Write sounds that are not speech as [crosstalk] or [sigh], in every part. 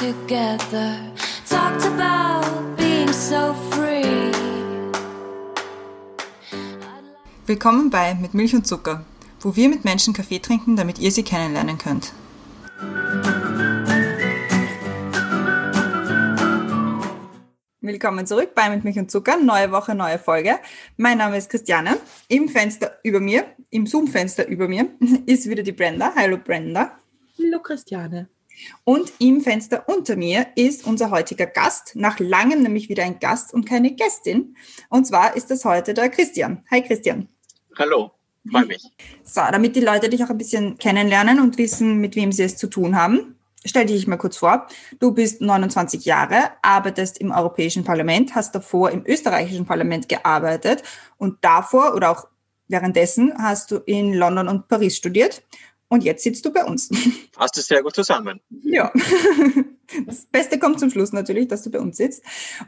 together. Talked about being so free. Willkommen bei Mit Milch und Zucker, wo wir mit Menschen Kaffee trinken, damit ihr sie kennenlernen könnt. Willkommen zurück bei Mit Milch und Zucker, neue Woche, neue Folge. Mein Name ist Christiane. Im Fenster über mir, im Zoom-Fenster über mir, [laughs] ist wieder die Brenda. Hallo Brenda. Hallo Christiane. Und im Fenster unter mir ist unser heutiger Gast, nach langem nämlich wieder ein Gast und keine Gästin. Und zwar ist das heute der Christian. Hi Christian. Hallo, freue mich. So, damit die Leute dich auch ein bisschen kennenlernen und wissen, mit wem sie es zu tun haben, stell dich mal kurz vor. Du bist 29 Jahre, arbeitest im Europäischen Parlament, hast davor im österreichischen Parlament gearbeitet und davor oder auch währenddessen hast du in London und Paris studiert und jetzt sitzt du bei uns. [laughs] Passt es sehr gut zusammen. Ja. [laughs] Das Beste kommt zum Schluss natürlich, dass du bei uns sitzt.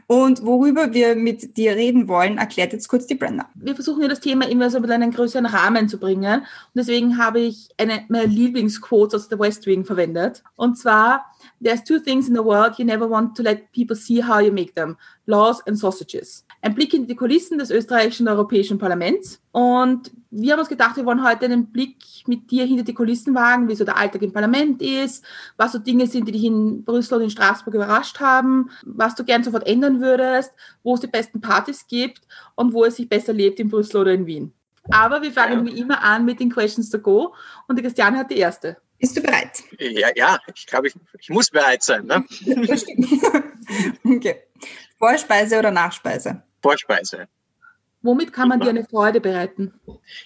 Und worüber wir mit dir reden wollen, erklärt jetzt kurz die Brenda. Wir versuchen ja das Thema immer so mit einem größeren Rahmen zu bringen. Und deswegen habe ich eine meiner Lieblingsquotes aus der West Wing verwendet. Und zwar, There's two things in the world you never want to let people see how you make them. Laws and sausages. Ein Blick in die Kulissen des österreichischen und europäischen Parlaments. Und wir haben uns gedacht, wir wollen heute einen Blick mit dir hinter die Kulissen wagen, wie so der Alltag im Parlament ist, was so Dinge sind, die dich in Brüssel und in Straßburg überrascht haben, was du gern sofort ändern würdest, wo es die besten Partys gibt und wo es sich besser lebt in Brüssel oder in Wien. Aber wir fangen wie immer an mit den Questions to go und die Christiane hat die erste. Bist du bereit? Ja, ja, ich glaube, ich, ich muss bereit sein. Ne? [laughs] [laughs] okay. Vorspeise oder Nachspeise? Vorspeise. Womit kann man dir eine Freude bereiten?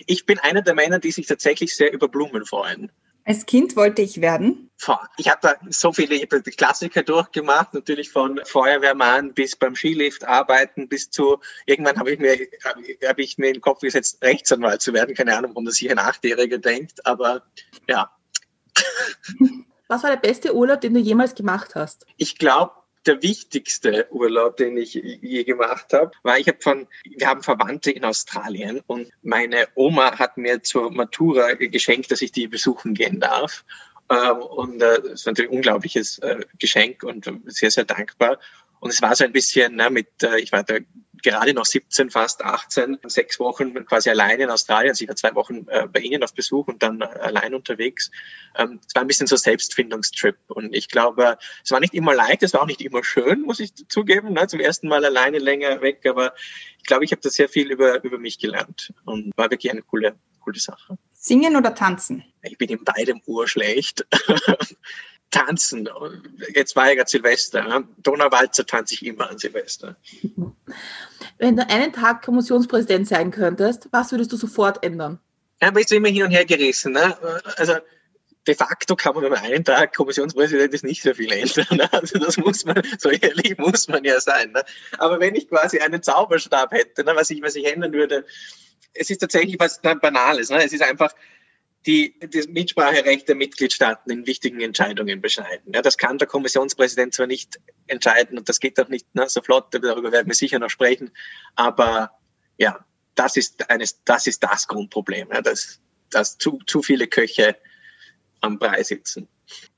Ich bin einer der Männer, die sich tatsächlich sehr über Blumen freuen. Als Kind wollte ich werden. Ich habe da so viele ich hab die Klassiker durchgemacht, natürlich von Feuerwehrmann bis beim Skilift arbeiten bis zu irgendwann habe ich mir habe ich mir in den Kopf gesetzt, Rechtsanwalt zu werden. Keine Ahnung, warum das sich ein Achtjähriger denkt, aber ja, was war der beste Urlaub, den du jemals gemacht hast? Ich glaube, der wichtigste Urlaub, den ich je gemacht habe, war, ich habe von, wir haben Verwandte in Australien und meine Oma hat mir zur Matura geschenkt, dass ich die besuchen gehen darf. Ähm, und äh, das ist natürlich ein unglaubliches äh, Geschenk und sehr, sehr dankbar. Und es war so ein bisschen ne, mit, äh, ich war da gerade noch 17, fast 18, sechs Wochen quasi alleine in Australien. Also ich war zwei Wochen äh, bei Ihnen auf Besuch und dann äh, allein unterwegs. Ähm, es war ein bisschen so Selbstfindungstrip. Und ich glaube, es war nicht immer leicht, es war auch nicht immer schön, muss ich zugeben. Ne? Zum ersten Mal alleine länger weg. Aber ich glaube, ich habe da sehr viel über, über mich gelernt und war wirklich eine coole, coole Sache. Singen oder tanzen? Ich bin in beidem urschlecht. [laughs] tanzen. Jetzt war ja gerade Silvester. Donauwalzer tanze ich immer an Silvester. Wenn du einen Tag Kommissionspräsident sein könntest, was würdest du sofort ändern? Ja, aber jetzt immer hin und her gerissen. Ne? Also de facto kann man über einen Tag Kommissionspräsident ist nicht sehr viel ändern. Ne? Also das muss man, so ehrlich muss man ja sein. Ne? Aber wenn ich quasi einen Zauberstab hätte, ne, was ich, was ich ändern würde, es ist tatsächlich was Banales. Ne? Es ist einfach, die das Mitspracherecht der Mitgliedstaaten in wichtigen Entscheidungen beschneiden. Ja, das kann der Kommissionspräsident zwar nicht entscheiden und das geht auch nicht ne, so flott, darüber werden wir sicher noch sprechen, aber ja, das ist eines, das ist das Grundproblem, ja, dass, dass zu, zu viele Köche am Brei sitzen.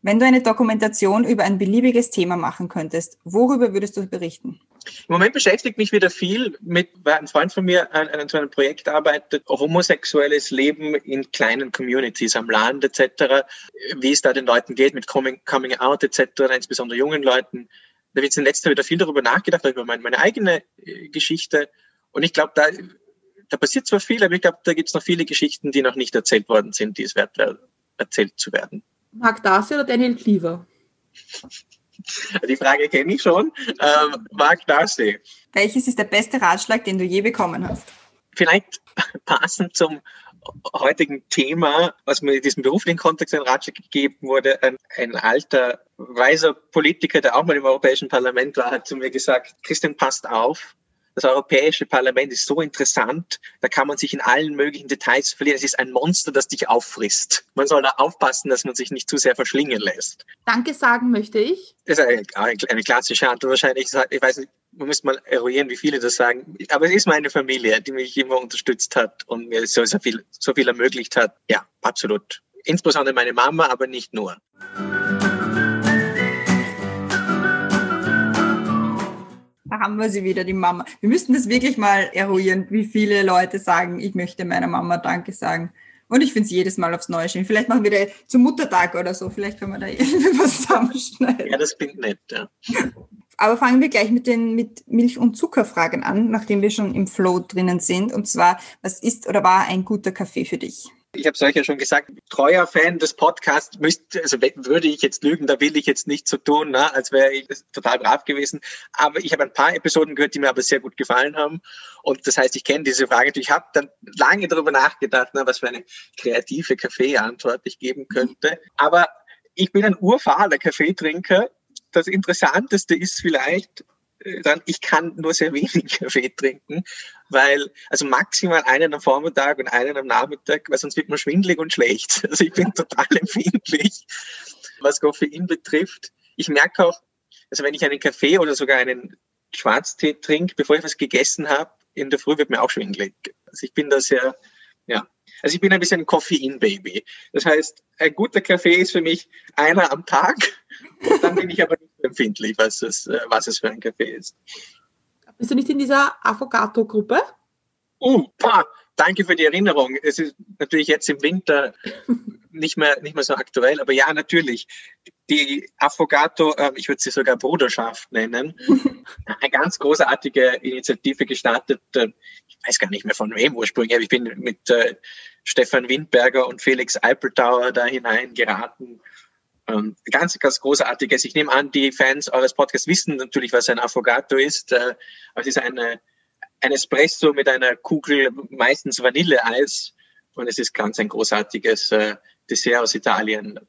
Wenn du eine Dokumentation über ein beliebiges Thema machen könntest, worüber würdest du berichten? Im Moment beschäftigt mich wieder viel mit, weil ein Freund von mir an, an so einem Projekt arbeitet, homosexuelles Leben in kleinen Communities am Land etc., wie es da den Leuten geht mit Coming, coming Out etc., insbesondere jungen Leuten. Da wird in letzter Zeit wieder viel darüber nachgedacht, über meine, meine eigene äh, Geschichte. Und ich glaube, da, da passiert zwar viel, aber ich glaube, da gibt es noch viele Geschichten, die noch nicht erzählt worden sind, die es wert erzählt zu werden. Mark Darcy oder Daniel Cleaver? [laughs] Die Frage kenne ich schon. Ähm, Mark Darcy. Welches ist der beste Ratschlag, den du je bekommen hast? Vielleicht [laughs] passend zum heutigen Thema, was mir in diesem beruflichen Kontext ein Ratschlag gegeben wurde, ein, ein alter, weiser Politiker, der auch mal im Europäischen Parlament war, hat zu mir gesagt, Christian, passt auf, das Europäische Parlament ist so interessant, da kann man sich in allen möglichen Details verlieren. Es ist ein Monster, das dich auffrisst. Man soll da aufpassen, dass man sich nicht zu sehr verschlingen lässt. Danke sagen möchte ich. Das ist eine, eine klassische Antwort wahrscheinlich. Ich weiß nicht, man müsste mal eruieren, wie viele das sagen. Aber es ist meine Familie, die mich immer unterstützt hat und mir so, so, viel, so viel ermöglicht hat. Ja, absolut. Insbesondere meine Mama, aber nicht nur. Da haben wir sie wieder, die Mama. Wir müssten das wirklich mal eruieren, wie viele Leute sagen, ich möchte meiner Mama Danke sagen. Und ich finde es jedes Mal aufs Neue schön. Vielleicht machen wir da zum Muttertag oder so. Vielleicht können wir da [laughs] irgendwie was zusammenschneiden. Ja, das klingt nett, ja. Aber fangen wir gleich mit den mit Milch- und Zuckerfragen an, nachdem wir schon im Flow drinnen sind. Und zwar, was ist oder war ein guter Kaffee für dich? Ich habe es euch ja schon gesagt, treuer Fan des Podcasts müsste, also würde ich jetzt lügen, da will ich jetzt nicht so tun, ne, als wäre ich total brav gewesen. Aber ich habe ein paar Episoden gehört, die mir aber sehr gut gefallen haben. Und das heißt, ich kenne diese Frage. Ich habe dann lange darüber nachgedacht, ne, was für eine kreative Kaffeeantwort ich geben könnte. Aber ich bin ein urfahler Kaffeetrinker. Das Interessanteste ist vielleicht, dann, ich kann nur sehr wenig [laughs] Kaffee trinken, weil, also maximal einen am Vormittag und einen am Nachmittag, weil sonst wird man schwindlig und schlecht. [laughs] Also ich bin total [laughs] empfindlich, was Koffein betrifft. Ich merke auch, also wenn ich einen Kaffee oder sogar einen Schwarztee trinke, bevor ich was gegessen habe, in der Früh wird mir auch schwindlig. Also ich bin da sehr, ja. Also ich bin ein bisschen ein Koffein-Baby. Das heißt, ein guter Kaffee ist für mich einer am Tag. Und dann bin ich aber nicht empfindlich, was es, was es für ein Kaffee ist. Bist du nicht in dieser Affogato-Gruppe? Uh, danke für die Erinnerung. Es ist natürlich jetzt im Winter nicht mehr, nicht mehr so aktuell, aber ja, natürlich. Die Affogato, äh, ich würde sie sogar Bruderschaft nennen, eine ganz großartige Initiative gestartet. Äh, ich weiß gar nicht mehr von wem ursprünglich, aber ich bin mit äh, Stefan Windberger und Felix Eipeltauer da hineingeraten. Ähm, ganz, ganz großartiges. Ich nehme an, die Fans eures Podcasts wissen natürlich, was ein Affogato ist. Äh, es ist eine, ein Espresso mit einer Kugel, meistens Vanilleeis. Und es ist ganz ein großartiges äh, Dessert aus Italien.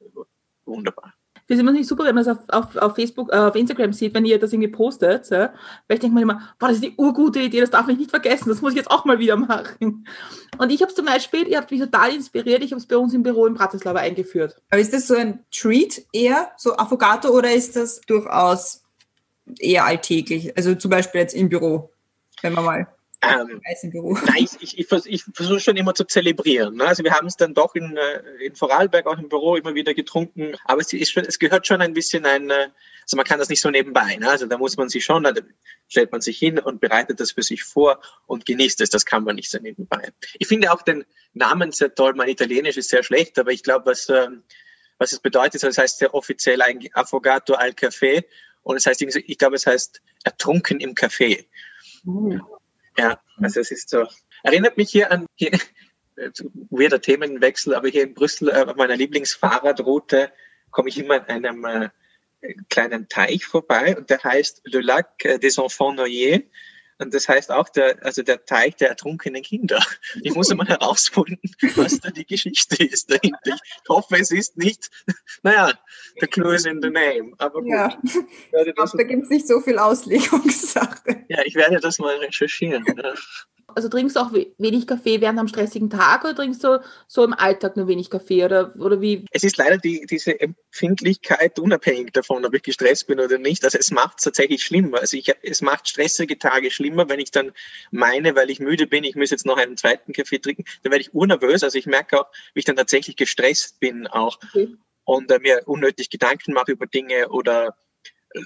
Wunderbar. Das ist immer nicht super, wenn man es auf, auf, auf Facebook, äh, auf Instagram sieht, wenn ihr das irgendwie postet. Ja? Weil ich denke mir immer, boah, das ist die urgute Idee, das darf ich nicht vergessen, das muss ich jetzt auch mal wieder machen. Und ich habe es zum Beispiel, ihr habt mich total inspiriert, ich habe es bei uns im Büro in Bratislava eingeführt. Aber ist das so ein Treat eher, so Affogato, oder ist das durchaus eher alltäglich? Also zum Beispiel jetzt im Büro, wenn man mal ähm, nein, ich, ich, ich versuche schon immer zu zelebrieren. Ne? Also wir haben es dann doch in, äh, in Vorarlberg auch im Büro immer wieder getrunken, aber es, schon, es gehört schon ein bisschen ein, äh, also man kann das nicht so nebenbei. Ne? Also da muss man sich schon, da stellt man sich hin und bereitet das für sich vor und genießt es. Das kann man nicht so nebenbei. Ich finde auch den Namen sehr toll. Mein Italienisch ist sehr schlecht, aber ich glaube, was, ähm, was es bedeutet, das heißt sehr offiziell ein Affogato al Café und es heißt, ich glaube, es heißt ertrunken im Café. Mhm. Ja, also es ist so. Erinnert mich hier an hier, weirder Themenwechsel, aber hier in Brüssel äh, auf meiner Lieblingsfahrradroute komme ich immer an einem äh, kleinen Teich vorbei und der heißt Le Lac des Enfants Noyés. Und das heißt auch der, also der Teich der ertrunkenen Kinder. Ich muss einmal herausfinden, was da die Geschichte ist dahinter. Ich hoffe, es ist nicht, naja, the clue is in the name. Aber gut. Ja, ich glaube, da gibt es nicht so viel Auslegungssache. Ja, ich werde das mal recherchieren. Also trinkst du auch wenig Kaffee während einem stressigen Tag oder trinkst du so im Alltag nur wenig Kaffee oder, oder wie? Es ist leider die, diese Empfindlichkeit unabhängig davon, ob ich gestresst bin oder nicht. Also es macht es tatsächlich schlimmer. Also ich, es macht stressige Tage schlimmer, wenn ich dann meine, weil ich müde bin, ich muss jetzt noch einen zweiten Kaffee trinken, dann werde ich urnervös. Also ich merke auch, wie ich dann tatsächlich gestresst bin auch okay. und äh, mir unnötig Gedanken mache über Dinge oder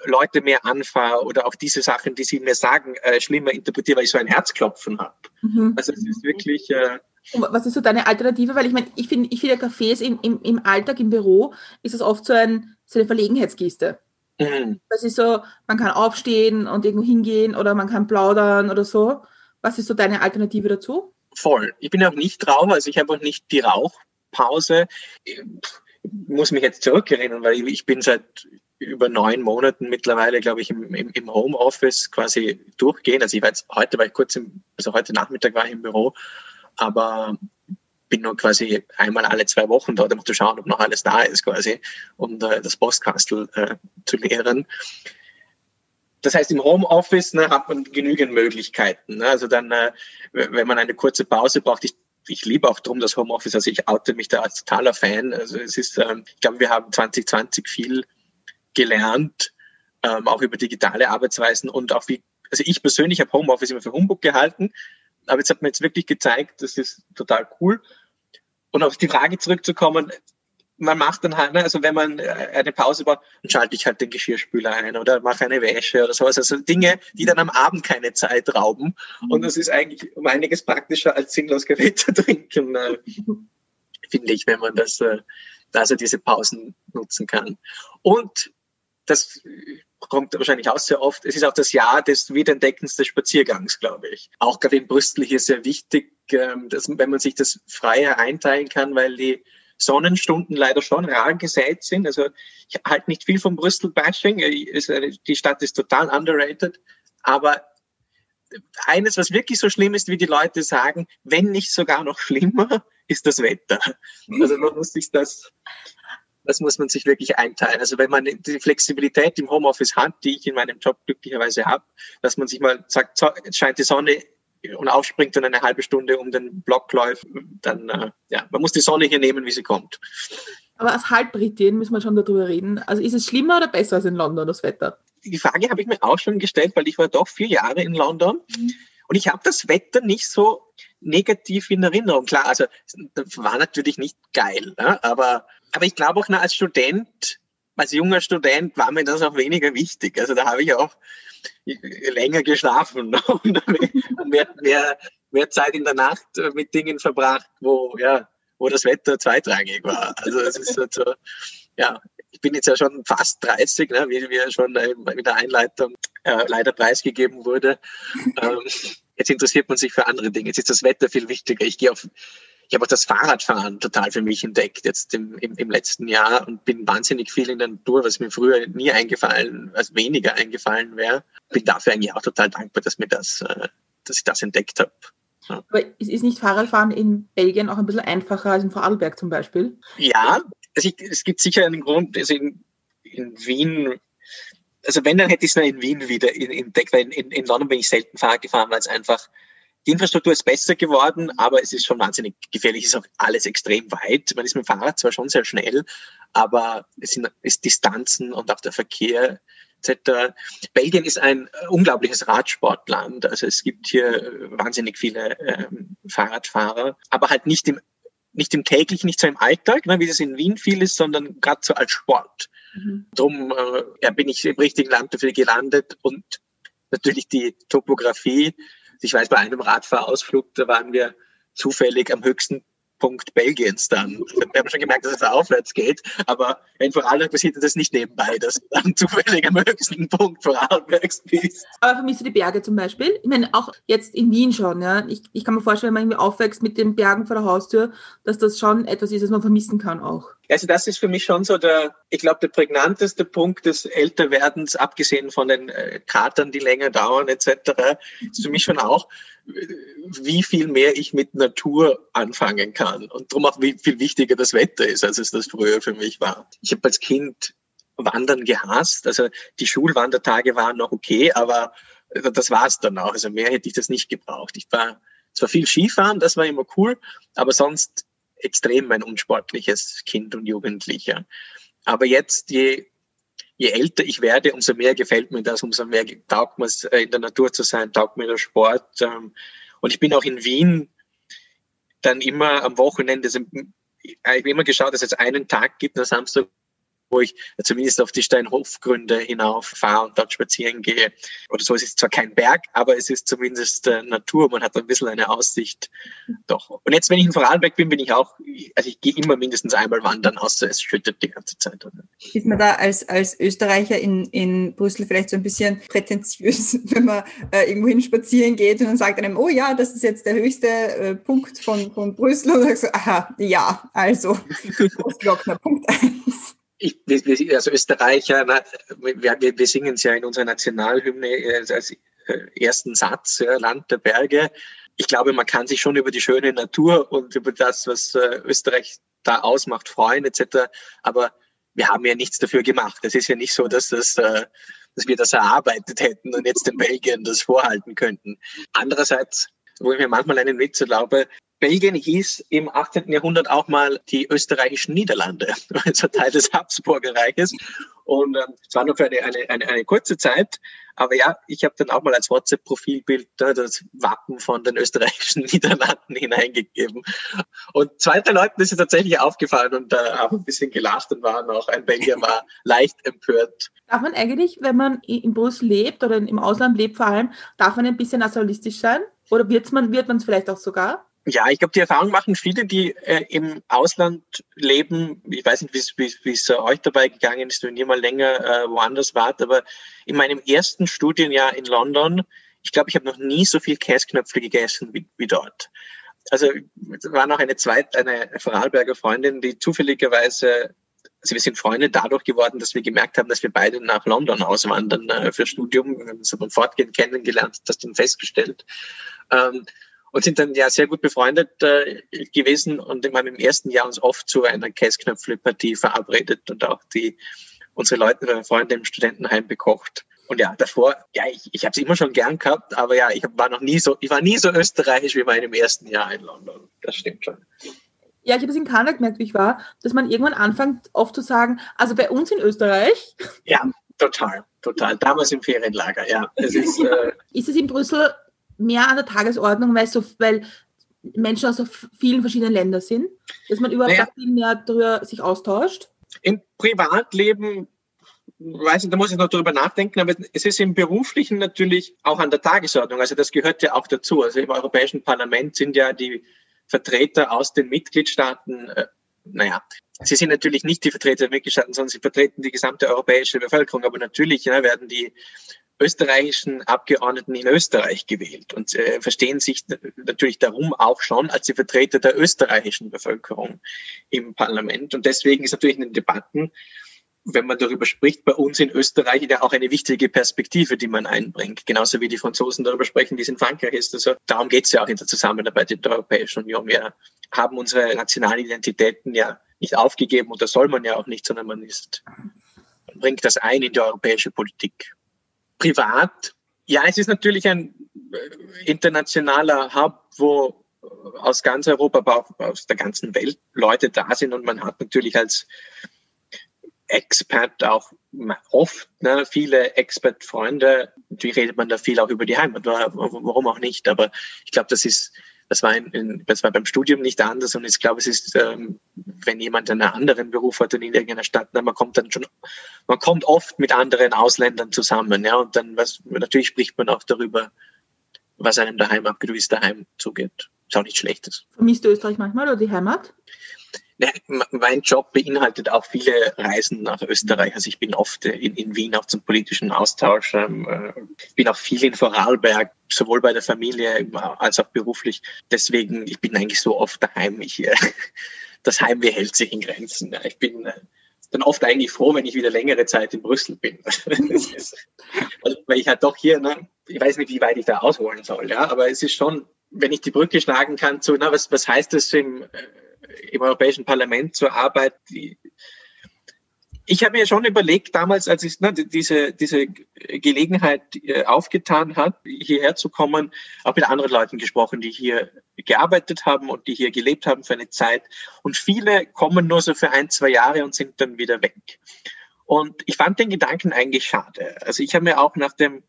Leute mehr anfahre oder auch diese Sachen, die sie mir sagen, äh, schlimmer interpretiere, weil ich so ein Herzklopfen habe. Mhm. Also es ist wirklich. Äh, und was ist so deine Alternative? Weil ich meine, ich finde, ich finde Cafés im, im, im Alltag, im Büro, ist das oft so, ein, so eine Verlegenheitsgeste. Mhm. [clears throat] Das ist so, man kann aufstehen und irgendwo hingehen oder man kann plaudern oder so. Was ist so deine Alternative dazu? Voll. Ich bin auch nicht Raucher, also ich habe auch nicht die Rauchpause. Ich muss mich jetzt zurückerinnern, weil ich, ich bin seit über neun Monaten mittlerweile, glaube ich, im, im, im Homeoffice quasi durchgehen. Also ich war jetzt, heute war ich kurz im, also heute Nachmittag war ich im Büro, aber bin nur quasi einmal alle zwei Wochen dort, um zu schauen, ob noch alles da ist quasi, um äh, das Postkastel äh, zu leeren. Das heißt, im Homeoffice ne, hat man genügend Möglichkeiten. Ne? Also dann, äh, wenn man eine kurze Pause braucht, ich, ich liebe auch drum das Homeoffice, also ich oute mich da als totaler Fan. Also es ist, ähm, ich glaube, wir haben 2020 viel gelernt, ähm, auch über digitale Arbeitsweisen und auch wie, also ich persönlich habe Homeoffice immer für Humbug gehalten, aber jetzt hat mir jetzt wirklich gezeigt, das ist total cool. Und auf die Frage zurückzukommen, man macht dann halt, ne, also wenn man äh, eine Pause braucht, dann schalte ich halt den Geschirrspüler ein oder mache eine Wäsche oder sowas. Also Dinge, die dann am Abend keine Zeit rauben. Und das ist eigentlich um einiges praktischer als sinnlos Kaffee [laughs] trinken, äh, finde ich, wenn man das, äh, also diese Pausen nutzen kann. Und das kommt wahrscheinlich auch sehr oft. Es ist auch das Jahr des Wiederentdeckens des Spaziergangs, glaube ich. Auch gerade in Brüssel hier sehr wichtig, ähm, dass, wenn man sich das freier einteilen kann, weil die Sonnenstunden leider schon rar gesät sind. Also ich halte nicht viel vom Brüssel-Bashing. Die Stadt ist total underrated. Aber eines, was wirklich so schlimm ist, wie die Leute sagen, wenn nicht sogar noch schlimmer, [laughs] ist das Wetter. Also man muss sich das, das muss man sich wirklich einteilen. Also wenn man die Flexibilität im Homeoffice hat, die ich in meinem Job glücklicherweise habe, dass man sich mal sagt, so, jetzt scheint die Sonne und aufspringt und eine halbe Stunde um den Block läuft, dann, äh, ja, man muss die Sonne hier nehmen, wie sie kommt. Aber als Halbbritin müssen wir schon darüber reden. Also ist es schlimmer oder besser als in London, das Wetter? Die Frage habe ich mir auch schon gestellt, weil ich war doch vier Jahre in London mhm. Und ich habe das Wetter nicht so negativ in Erinnerung. Klar, also das war natürlich nicht geil, ne? aber, aber ich glaube auch na, als Student, als junger Student war mir das auch weniger wichtig. Also da habe ich auch länger geschlafen [laughs] und mehr, mehr, mehr Zeit in der Nacht mit Dingen verbracht, wo, ja, wo das Wetter zweitrangig war. Also es ist halt so, ja, ich bin jetzt ja schon fast 30, ne, wie mir schon mit der Einleitung äh, leider preisgegeben wurde. Ähm, jetzt interessiert man sich für andere Dinge. Jetzt ist das Wetter viel wichtiger. Ich gehe auf ich habe auch das Fahrradfahren total für mich entdeckt jetzt im, im, im, letzten Jahr und bin wahnsinnig viel in der Natur, was mir früher nie eingefallen, als weniger eingefallen wäre. Bin dafür eigentlich auch total dankbar, dass mir das, äh, dass ich das entdeckt habe. Ja. Aber ist nicht Fahrradfahren in Belgien auch ein bisschen einfacher als in Vorarlberg zum Beispiel? Ja, also ich, es gibt sicher einen Grund, also in, in Wien also wenn, dann hätte ich es nur in Wien wieder entdeckt, weil in, in, in London bin ich selten Fahrrad gefahren, weil es einfach die Infrastruktur ist besser geworden, aber es ist schon wahnsinnig gefährlich. Es ist auch alles extrem weit. Man ist mit dem Fahrrad zwar schon sehr schnell, aber es sind es Distanzen und auch der Verkehr etc. Belgien ist ein unglaubliches Radsportland. Also es gibt hier wahnsinnig viele ähm, Fahrradfahrer, aber halt nicht im nicht im täglichen, nicht so im Alltag, ne, wie das in Wien viel ist, sondern gerade so als Sport. Mhm. Drum äh, ja, bin ich im richtigen Land dafür gelandet und natürlich die Topografie ich weiß, bei einem Radfahrausflug, da waren wir zufällig am höchsten Punkt Belgiens dann. Wir haben schon gemerkt, dass es da aufwärts geht, aber in Vorarlberg passiert das nicht nebenbei, dass du dann [laughs] zufällig am höchsten Punkt Vorarlbergs bist. Aber vermisst du die Berge zum Beispiel? Ich meine, auch jetzt in Wien schon, ja. Ich, ich kann mir vorstellen, wenn man irgendwie aufwächst mit den Bergen vor der Haustür, dass das schon etwas ist, das man vermissen kann auch. Also das ist für mich schon so der, ich glaube, der prägnanteste Punkt des Älterwerdens, abgesehen von den äh, Katern, die länger dauern etc., ist für mich schon auch, wie viel mehr ich mit Natur anfangen kann und darum auch wie viel wichtiger das Wetter ist, als es das früher für mich war. Ich habe als Kind Wandern gehasst, also die Schulwandertage waren noch okay, aber das war es dann auch. Also mehr hätte ich das nicht gebraucht. Ich war zwar viel Skifahren, das war immer cool, aber sonst extrem ein unsportliches Kind und Jugendlicher. Aber jetzt, je je älter ich werde, umso mehr gefällt mir das, umso mehr taugt mir es, äh, in der Natur zu sein, taugt mir der Sport. Ähm, und ich bin auch in Wien dann immer am Wochenende, also, ich habe immer geschaut, dass es einen Tag gibt, am Samstag, wo ich zumindest auf die Steinhofgründe hinauf fahre und dort spazieren gehe. Oder so, es ist zwar kein Berg, aber es ist zumindest äh, Natur. Man hat ein bisschen eine Aussicht. Doch. Und jetzt, wenn ich in Vorarlberg bin, bin ich auch, also ich gehe immer mindestens einmal wandern, außer es schüttet die ganze Zeit. Oder? Ist man da als, als Österreicher in, in Brüssel vielleicht so ein bisschen prätentiös, [laughs] wenn man äh, irgendwo hin spazieren geht und dann sagt einem, oh ja, das ist jetzt der höchste äh, Punkt von, von Brüssel und dann sagst du, aha, ja, also, [laughs] Punkt eins ich, wir, also Österreicher, wir, wir, wir singen es ja in unserer Nationalhymne äh, als äh, ersten Satz, ja, Land der Berge. Ich glaube, man kann sich schon über die schöne Natur und über das, was äh, Österreich da ausmacht, freuen etc. Aber wir haben ja nichts dafür gemacht. Es ist ja nicht so, dass, das, dass wir das erarbeitet hätten und jetzt den Belgiern das vorhalten könnten. Andererseits, wo ich mir manchmal einen Witz erlaube, Belgien hieß im 18. Jahrhundert auch mal die österreichischen Niederlande, [laughs] also Teil des Habsburgerreiches. Und ähm, es war nur für eine, eine, eine, eine kurze Zeit. Aber ja, ich habe dann auch mal als WhatsApp-Profilbild das Wappen von den österreichischen [laughs] Niederlanden hineingegeben. Und zwei, drei Leuten ist es tatsächlich aufgefallen und äh, haben ein bisschen gelacht und waren auch, ein Belgier war [laughs] leicht empört. Darf man eigentlich, wenn man in Brüssel lebt oder im Ausland lebt vor allem, darf man ein bisschen nationalistisch sein? Oder wird man es vielleicht auch sogar? Ja, ich glaube, die Erfahrung machen viele, die äh, im Ausland leben. Ich weiß nicht, wie es äh, euch dabei gegangen ist, wenn ihr mal länger äh, woanders wart, aber in meinem ersten Studienjahr in London, ich glaube, ich habe noch nie so viel Käsknöpfe gegessen wie, wie dort. Also es war noch eine zweite, eine Vorarlberger Freundin, die zufälligerweise, also wir sind Freunde dadurch geworden, dass wir gemerkt haben, dass wir beide nach London auswandern äh, für Studium. Wir haben uns beim Fortgehen kennengelernt, das dann festgestellt. Ähm, und sind dann ja sehr gut befreundet äh, gewesen und in meinem ersten Jahr uns oft zu einer Käsknöpfle-Partie verabredet und auch die unsere Leute, äh, Freunde im Studentenheim bekocht. Und ja, davor, ja, ich, ich habe es immer schon gern gehabt, aber ja, ich war noch nie so, ich war nie so österreichisch wie in meinem ersten Jahr in London. Das stimmt schon. Ja, ich habe es in Kanada gemerkt, wie ich war, dass man irgendwann anfängt, oft zu sagen, also bei uns in Österreich. Ja, total, total. Damals im Ferienlager, ja. Es ist, äh, ist es in Brüssel mehr an der Tagesordnung, weil, so, weil Menschen aus so vielen verschiedenen Ländern sind, dass man überhaupt naja. viel mehr darüber sich austauscht? Im Privatleben weiß ich, da muss ich noch darüber nachdenken, aber es ist im Beruflichen natürlich auch an der Tagesordnung. Also das gehört ja auch dazu. Also im Europäischen Parlament sind ja die Vertreter aus den Mitgliedstaaten, äh, naja, sie sind natürlich nicht die Vertreter der Mitgliedstaaten, sondern sie vertreten die gesamte europäische Bevölkerung. Aber natürlich ja, werden die österreichischen Abgeordneten in Österreich gewählt und äh, verstehen sich natürlich darum auch schon als die Vertreter der österreichischen Bevölkerung im Parlament. Und deswegen ist natürlich in den Debatten, wenn man darüber spricht, bei uns in Österreich ja auch eine wichtige Perspektive, die man einbringt. Genauso wie die Franzosen darüber sprechen, wie es in Frankreich ist. Also darum geht es ja auch in der Zusammenarbeit in der Europäischen Union. Wir haben unsere nationalen Identitäten ja nicht aufgegeben und das soll man ja auch nicht, sondern man ist, man bringt das ein in die europäische Politik privat, ja, es ist natürlich ein äh, internationaler Hub, wo äh, aus ganz Europa, aber auch aus der ganzen Welt Leute da sind und man hat natürlich als Expert auch oft ne, viele Expert-Freunde. Natürlich redet man da viel auch über die Heimat, warum auch nicht. Aber ich glaube, das ist das war, in, in, das war beim Studium nicht anders und ich glaube, es ist, ähm, wenn jemand einen anderen Beruf hat und in irgendeiner Stadt, na, man kommt dann schon, man kommt oft mit anderen Ausländern zusammen, ja, und dann, was, natürlich spricht man auch darüber, was einem daheim abgeht, wie daheim zugeht. Ist auch nichts Schlechtes. Vermisst du Österreich manchmal oder die Heimat? [laughs] Mein Job beinhaltet auch viele Reisen nach Österreich. Also ich bin oft in, in Wien auch zum politischen Austausch. Ähm, äh, bin auch viel in Vorarlberg, sowohl bei der Familie als auch beruflich. Deswegen, ich bin eigentlich so oft daheim. Ich, äh, [laughs] das Heimweh hält sich in Grenzen. Ich bin äh, dann oft eigentlich froh, wenn ich wieder längere Zeit in Brüssel bin. [laughs] also, weil ich halt doch hier, ne, ich weiß nicht, wie weit ich da ausholen soll, ja, aber es ist schon, wenn ich die Brücke schlagen kann zu, na, was, was heißt das im, äh, im Europäischen Parlament zur Arbeit. Ich habe mir schon überlegt, damals, als ich ne, diese, diese Gelegenheit äh, aufgetan hat, hierher zu kommen, auch mit anderen Leuten gesprochen, die hier gearbeitet haben und die hier gelebt haben für eine Zeit. Und viele kommen nur so für ein, zwei Jahre und sind dann wieder weg. Und ich fand den Gedanken eigentlich schade. Also ich habe mir auch nach dem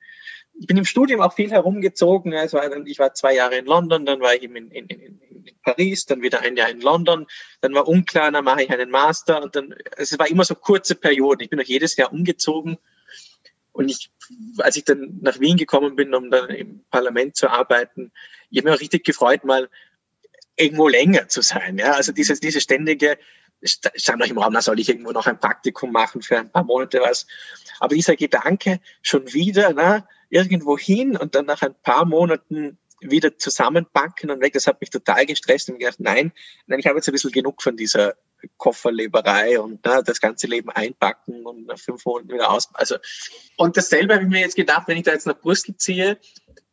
ich bin im Studium auch viel herumgezogen. Also ich war zwei Jahre in London, dann war ich in, in, in, in Paris, dann wieder ein Jahr in London. Dann war unklar, dann mache ich einen Master und dann, es war immer so kurze Perioden. Ich bin auch jedes Jahr umgezogen. Und ich, als ich dann nach Wien gekommen bin, um dann im Parlament zu arbeiten, ich habe mich auch richtig gefreut, mal irgendwo länger zu sein. Ja, also dieses, diese ständige, stand noch im Raum, da soll ich irgendwo noch ein Praktikum machen für ein paar Monate was. Aber dieser Gedanke schon wieder, na, irgendwo hin und dann nach ein paar Monaten wieder zusammenpacken und weg. Das hat mich total gestresst und gedacht, nein, nein, ich habe jetzt ein bisschen genug von dieser Kofferleberei und na, das ganze Leben einpacken und nach fünf Monaten wieder aus. Also, und dasselbe habe ich mir jetzt gedacht, wenn ich da jetzt nach Brüssel ziehe,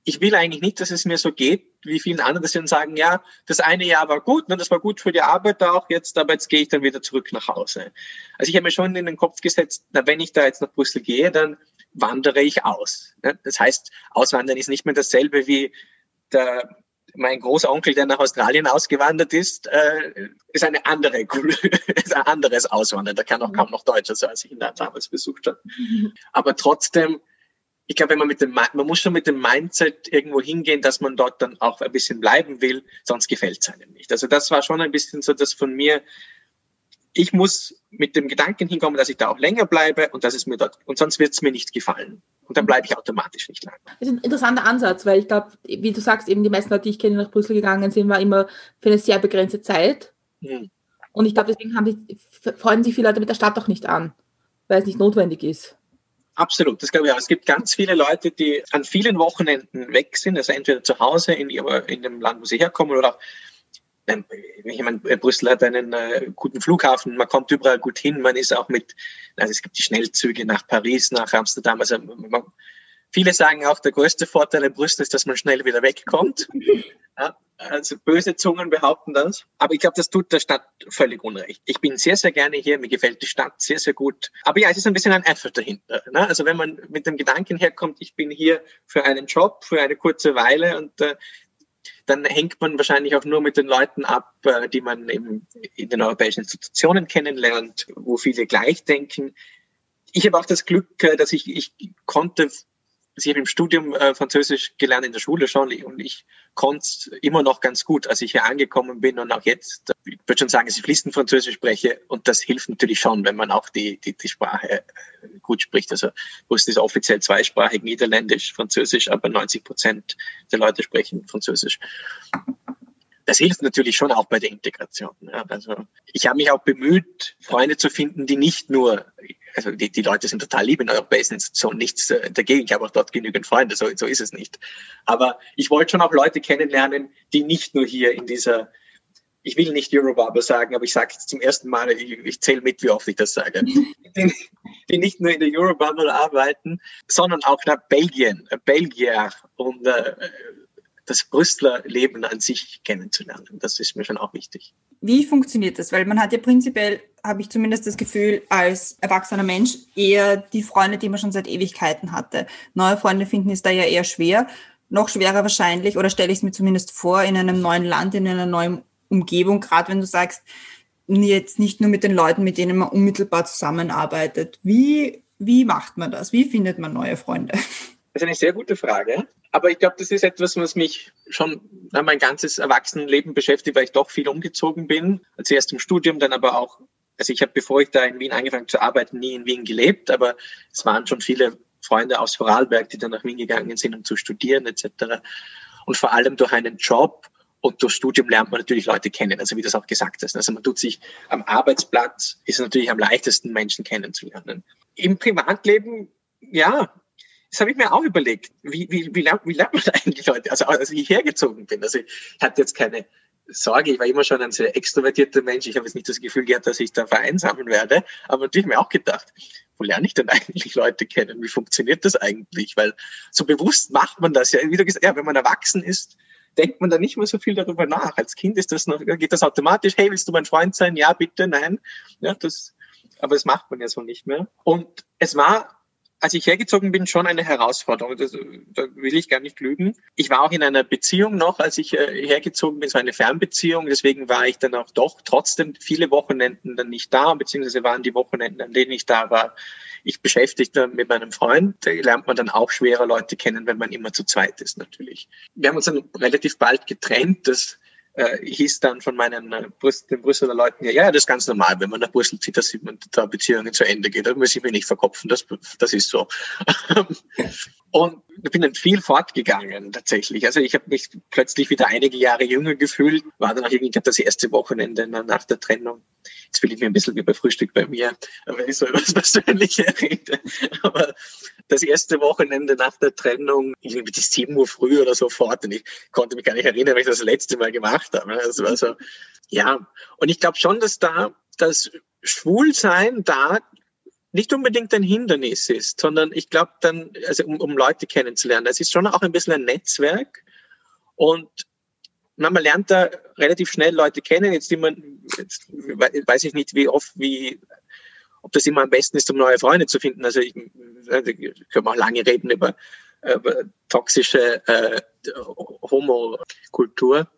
ich will eigentlich nicht, dass es mir so geht, wie vielen anderen, dass sie dann sagen, ja, das eine Jahr war gut, ne, das war gut für die Arbeit auch jetzt, aber jetzt gehe ich dann wieder zurück nach Hause. Also ich habe mir schon in den Kopf gesetzt, na, wenn ich da jetzt nach Brüssel gehe, dann wandere ich aus. Ne? Das heißt, auswandern ist nicht mehr dasselbe wie der mein großer Onkel, der nach Australien ausgewandert ist, äh, ist eine andere, [laughs] ist ein anderes Auswandern. Der kann auch kaum noch Deutsch, also als ich ihn da damals besucht habe. Aber trotzdem, ich glaube, wenn man mit dem, man muss schon mit dem Mindset irgendwo hingehen, dass man dort dann auch ein bisschen bleiben will, sonst gefällt es einem nicht. Also das war schon ein bisschen so, dass von mir, ich muss mit dem Gedanken hinkommen, dass ich da auch länger bleibe und dass es mir dort, und sonst wird es mir nicht gefallen. Und dann bleibe ich automatisch nicht lang. Das ist ein interessanter Ansatz, weil ich glaube, wie du sagst, eben die meisten Leute, die ich kenne, die nach Brüssel gegangen sind, war immer für eine sehr begrenzte Zeit. Hm. Und ich glaube, deswegen haben die, freuen sich viele Leute mit der Stadt auch nicht an, weil es nicht notwendig ist. Absolut, das glaube ich auch. Es gibt ganz viele Leute, die an vielen Wochenenden weg sind, also entweder zu Hause in, in dem Land, wo sie herkommen, oder auch ich meine, Brüssel hat einen äh, guten Flughafen, man kommt überall gut hin, man ist auch mit, also es gibt die Schnellzüge nach Paris, nach Amsterdam, also man, viele sagen auch, der größte Vorteil in Brüssel ist, dass man schnell wieder wegkommt. [laughs] Ja, also böse Zungen behaupten das. Aber ich glaube, das tut der Stadt völlig unrecht. Ich bin sehr, sehr gerne hier. Mir gefällt die Stadt sehr, sehr gut. Aber ja, es ist ein bisschen ein Effort dahinter. Ne? Also wenn man mit dem Gedanken herkommt, ich bin hier für einen Job, für eine kurze Weile und äh, dann hängt man wahrscheinlich auch nur mit den Leuten ab, äh, die man eben in den europäischen Institutionen kennenlernt, wo viele gleich denken. Ich habe auch das Glück, äh, dass ich, ich konnte ich habe im Studium äh, Französisch gelernt in der Schule schon und ich konnte immer noch ganz gut, als ich hier angekommen bin und auch jetzt, ich würde schon sagen, dass ich fließend Französisch spreche und das hilft natürlich schon, wenn man auch die, die, die Sprache äh, gut spricht. Also Brüssel ist offiziell zweisprachig, Niederländisch, Französisch, aber 90 Prozent der Leute sprechen Französisch das hilft natürlich schon auch bei der Integration. Ja. Also ich habe mich auch bemüht, Freunde zu finden, die nicht nur, also die, die Leute sind total lieb in europäischen Institutionen, nichts äh, dagegen. Ich habe auch dort genügend Freunde, so, so ist es nicht. Aber ich wollte schon auch Leute kennenlernen, die nicht nur hier in dieser ich will nicht Eurobubble sagen, aber ich sage es zum ersten Mal, ich, ich zähle mit, wie oft ich das sage, [laughs] die, die, nicht nur in der Eurobubble arbeiten, sondern auch nach Belgien, Belgier und äh, das Brüsseler Leben an sich kennenzulernen. Das ist mir schon auch wichtig. Wie funktioniert das? Weil man hat ja prinzipiell, habe ich zumindest das Gefühl, als erwachsener Mensch eher die Freunde, die man schon seit Ewigkeiten hatte. Neue Freunde finden ist da ja eher schwer. Noch schwerer wahrscheinlich, oder stelle ich es mir zumindest vor, in einem neuen Land, in einer neuen Umgebung, gerade wenn du sagst, jetzt nicht nur mit den Leuten, mit denen man unmittelbar zusammenarbeitet. Wie, wie macht man das? Wie findet man neue Freunde? Das ist eine sehr gute Frage. Aber ich glaube, das ist etwas, was mich schon mein ganzes Erwachsenenleben beschäftigt, weil ich doch viel umgezogen bin. Zuerst im Studium, dann aber auch, also ich habe, bevor ich da in Wien angefangen zu arbeiten, nie in Wien gelebt, aber es waren schon viele Freunde aus Vorarlberg, die dann nach Wien gegangen sind, um zu studieren etc. Und vor allem durch einen Job und durch Studium lernt man natürlich Leute kennen, also wie das auch gesagt ist. Also man tut sich am Arbeitsplatz, ist natürlich am leichtesten, Menschen kennenzulernen. Im Privatleben, ja, das habe ich mir auch überlegt. Wie, wie, wie, lernt, wie lernt man [laughs] eigentlich Leute? Also als ich hergezogen bin. Also ich hatte jetzt keine Sorge, ich war immer schon ein sehr extrovertierter Mensch. Ich habe jetzt nicht das Gefühl gehabt, dass ich da vereinsamen werde. Aber natürlich mir auch gedacht, wo lerne ich denn [laughs] eigentlich Leute kennen? Wie funktioniert das eigentlich? Weil so bewusst macht man das ja. Wie du gesagt, ja, wenn man erwachsen ist, denkt man da nicht mehr so viel darüber nach. Als Kind ist das noch, geht das automatisch. Hey, willst du mein Freund sein? Ja, bitte, nein. Ja, das, aber das macht man ja so nicht mehr. Und es war als ich hergezogen bin, schon eine Herausforderung. Das, da will ich gar nicht lügen. Ich war auch in einer Beziehung noch, als ich äh, hergezogen bin. War eine Fernbeziehung. Deswegen war ich dann auch doch trotzdem viele Wochenenden dann nicht da, beziehungsweise waren die Wochenenden, an denen ich da war, ich beschäftigt mit meinem Freund. Da lernt man dann auch schwerer Leute kennen, wenn man immer zu zweit ist, natürlich. Wir haben uns dann relativ bald getrennt. Das äh, hieß dann von meinen äh, den Brüsseler Leuten, ja, ja, das ist ganz normal, wenn man nach Brüssel zieht, dass man da Beziehungen zu Ende geht. Da muss ich mich nicht verkopfen, das, das ist so. [laughs] Und ich bin dann viel fortgegangen tatsächlich. Also ich habe mich plötzlich wieder einige Jahre jünger gefühlt, war dann auch irgendwie das erste Wochenende nach der Trennung. Jetzt fühle ich mich ein bisschen wie bei Frühstück bei mir, wenn ich so [laughs] über das Persönliche rede. Aber das erste Wochenende nach der Trennung, irgendwie bis 7 Uhr früh oder so fort. Und ich konnte mich gar nicht erinnern, weil ich das, letzte Mal gemacht habe. Das war so, ja. Und ich glaube schon, dass da das Schwulsein da nicht unbedingt ein Hindernis ist, sondern ich glaube dann, also um, um Leute kennenzulernen, das ist schon auch ein bisschen ein Netzwerk und man lernt da relativ schnell Leute kennen. Jetzt, immer, jetzt weiß ich nicht, wie oft, wie, ob das immer am besten ist, um neue Freunde zu finden. Also ich, können wir auch lange reden über äh, toxische äh, Homokultur.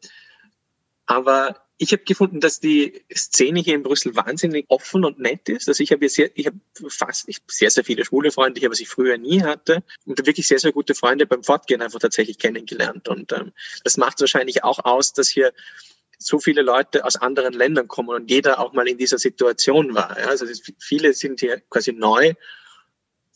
Aber ich habe gefunden, dass die Szene hier in Brüssel wahnsinnig offen und nett ist. Also ich habe sehr, ich habe fast ich sehr, sehr viele schwule Freunde, was ich früher nie hatte. Und wirklich sehr, sehr gute Freunde beim Fortgehen einfach tatsächlich kennengelernt. Und ähm, das macht wahrscheinlich auch aus, dass hier so viele Leute aus anderen Ländern kommen und jeder auch mal in dieser Situation war. Ja? Also viele sind hier quasi neu.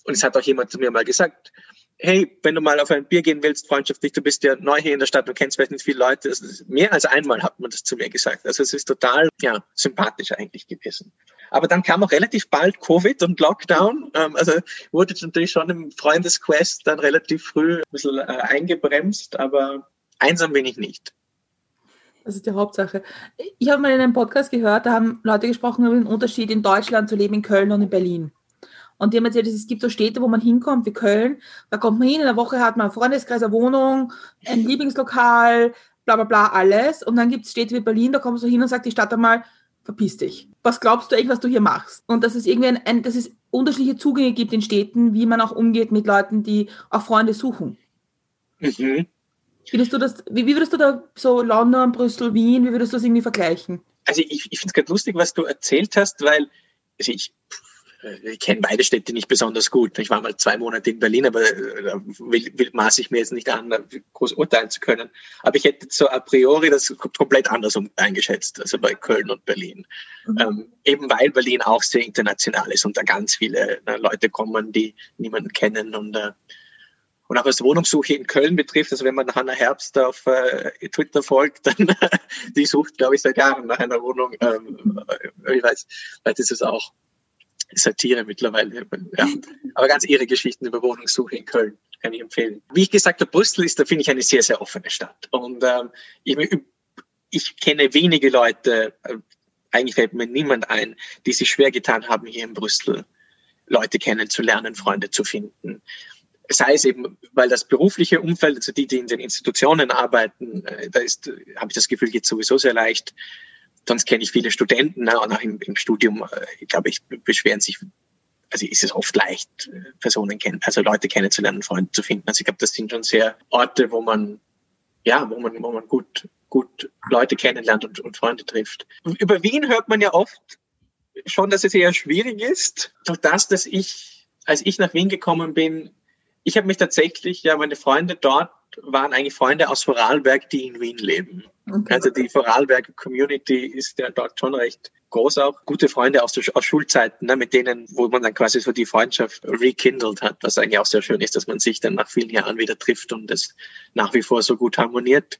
Und es hat auch jemand zu mir mal gesagt, hey, wenn du mal auf ein Bier gehen willst, freundschaftlich, du bist ja neu hier in der Stadt, du kennst vielleicht nicht viele Leute. mehr als einmal hat man das zu mir gesagt. Also es ist total ja, sympathisch eigentlich gewesen. Aber dann kam auch relativ bald Covid und Lockdown. Ähm, also wurde natürlich schon im Freundesquest dann relativ früh ein bisschen äh, eingebremst, aber einsam bin ich nicht. Das ist die Hauptsache. Ich habe mal in einem Podcast gehört, da haben Leute gesprochen über den Unterschied in Deutschland zu leben in Köln und in Berlin. Und die haben erzählt, es gibt so Städte, wo man hinkommt, wie Köln. Da kommt man hin, in der Woche hat man einen Freundeskreis, eine Wohnung, ein Lieblingslokal, bla bla bla, alles. Und dann gibt es Städte wie Berlin, da kommst du hin und sagt die Stadt einmal, verpiss dich. Was glaubst du eigentlich, was du hier machst? Und dass es irgendwie ein, ein dass es unterschiedliche Zugänge gibt in Städten, wie man auch umgeht mit Leuten, die auch Freunde suchen. Mhm. Findest du das, wie, wie würdest du da so London, Brüssel, Wien, wie würdest du das irgendwie vergleichen? Also ich, ich finde es gerade lustig, was du erzählt hast, weil also ich, ich kenne beide Städte nicht besonders gut. Ich war mal zwei Monate in Berlin, aber äh, da will, will, maße ich mir jetzt nicht an, groß urteilen zu können. Aber ich hätte so a priori das komplett anders eingeschätzt, also bei Köln und Berlin. Mhm. Ähm, eben weil Berlin auch sehr international ist und da ganz viele äh, Leute kommen, die niemanden kennen und äh, und auch was Wohnungssuche in Köln betrifft, also wenn man Hannah Herbst auf äh, Twitter folgt, [laughs] dann die sucht, glaube ich, seit Jahren nach einer Wohnung. Ähm, ich weiß, vielleicht ist es auch Satire mittlerweile. Ja. Aber ganz ihre Geschichten über Wohnungssuche in Köln kann ich empfehlen. Wie ich gesagt habe, Brüssel ist, da finde ich eine sehr, sehr offene Stadt. Und ähm, ich, ich kenne wenige Leute, äh, eigentlich fällt mir niemand ein, die sich schwer getan haben, hier in Brüssel Leute kennenzulernen, Freunde zu finden. Sei es eben, weil das berufliche Umfeld, also die, die in den Institutionen arbeiten, äh, da ist, habe ich das Gefühl, geht sowieso sehr leicht sonst kenne ich viele Studenten ne, und auch im, im Studium, äh, glaube ich, beschweren sich, also ist es oft leicht, äh, Personen kennen, also Leute kennenzulernen, Freunde zu finden. Also ich glaube, das sind schon sehr Orte, wo man, ja, wo man, wo man gut, gut Leute kennenlernt und, und Freunde trifft. Über Wien hört man ja oft schon, dass es eher schwierig ist. Durch das, dass ich, als ich nach Wien gekommen bin, ich habe mich tatsächlich, ja, meine Freunde dort waren eigentlich Freunde aus Vorarlberg, die in Wien leben. Okay. Also die Vorarlberger Community ist ja dort schon recht groß auch. Gute Freunde aus, aus Schulzeiten, ne, mit denen, wo man dann quasi so die Freundschaft rekindelt hat, was eigentlich auch sehr schön ist, dass man sich dann nach vielen Jahren wieder trifft und es nach wie vor so gut harmoniert.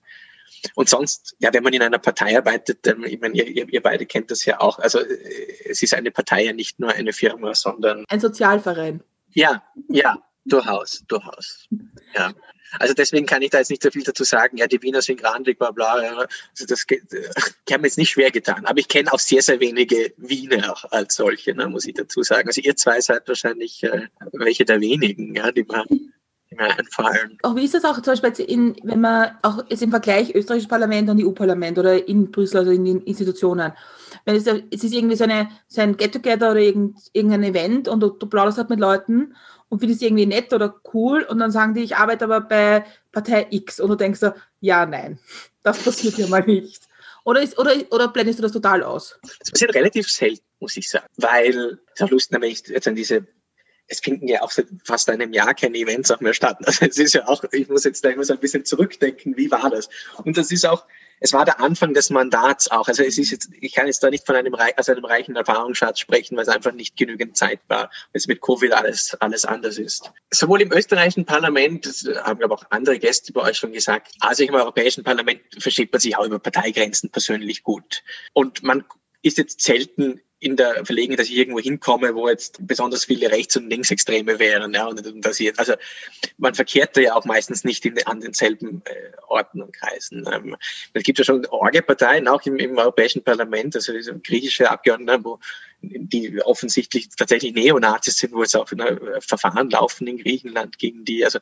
Und sonst, ja, wenn man in einer Partei arbeitet, ähm, ich meine, ihr, ihr beide kennt das ja auch. Also äh, es ist eine Partei ja nicht nur eine Firma, sondern ein Sozialverein. Ja, ja, durchaus, durchaus. Ja. Also deswegen kann ich da jetzt nicht so viel dazu sagen. Ja, die Wiener sind grandig, bla bla. Also das geht, ich habe mir jetzt nicht schwer getan. Aber ich kenne auch sehr, sehr wenige Wiener als solche, ne, muss ich dazu sagen. Also ihr zwei seid wahrscheinlich äh, welche der wenigen, ja, die man die einfallen. Auch wie ist das auch zum Beispiel in, wenn man auch jetzt im Vergleich österreichisches Parlament und EU-Parlament oder in Brüssel, also in den Institutionen, wenn es, es ist irgendwie so, eine, so ein Get-Together oder irgendein Event und du, du plauderst halt mit Leuten und findest irgendwie nett oder cool und dann sagen die, ich arbeite aber bei Partei X und du denkst so, ja, nein, [laughs] das passiert ja mal nicht. Oder, ist, oder, oder blendest du das total aus? Das passiert relativ selten, muss ich sagen, weil es auch lustig, wenn ich jetzt an diese es finden ja auch seit fast einem Jahr keine Events auch mehr statt. Also es ist ja auch, ich muss jetzt da immer so ein bisschen zurückdenken, wie war das? Und das ist auch, es war der Anfang des Mandats auch. Also es ist jetzt, ich kann jetzt da nicht von einem, also einem reichen Erfahrungsschatz sprechen, weil es einfach nicht genügend Zeit war, weil es mit Covid alles, alles anders ist. Sowohl im österreichischen Parlament, das haben aber auch andere Gäste bei euch schon gesagt, also im Europäischen Parlament versteht man sich auch über Parteigrenzen persönlich gut. Und man ist jetzt selten in der Verlegenheit, dass ich irgendwo hinkomme, wo jetzt besonders viele Rechts- und Linksextreme wären. Ja, und, dass ich, also man verkehrt da ja auch meistens nicht in, an denselben äh, Orten und Kreisen. Ähm, es gibt ja schon Orgeparteien auch im, im Europäischen Parlament, also griechische Abgeordnete, wo die offensichtlich tatsächlich Neonazis sind, wo jetzt auch ne, Verfahren laufen in Griechenland gegen die. Also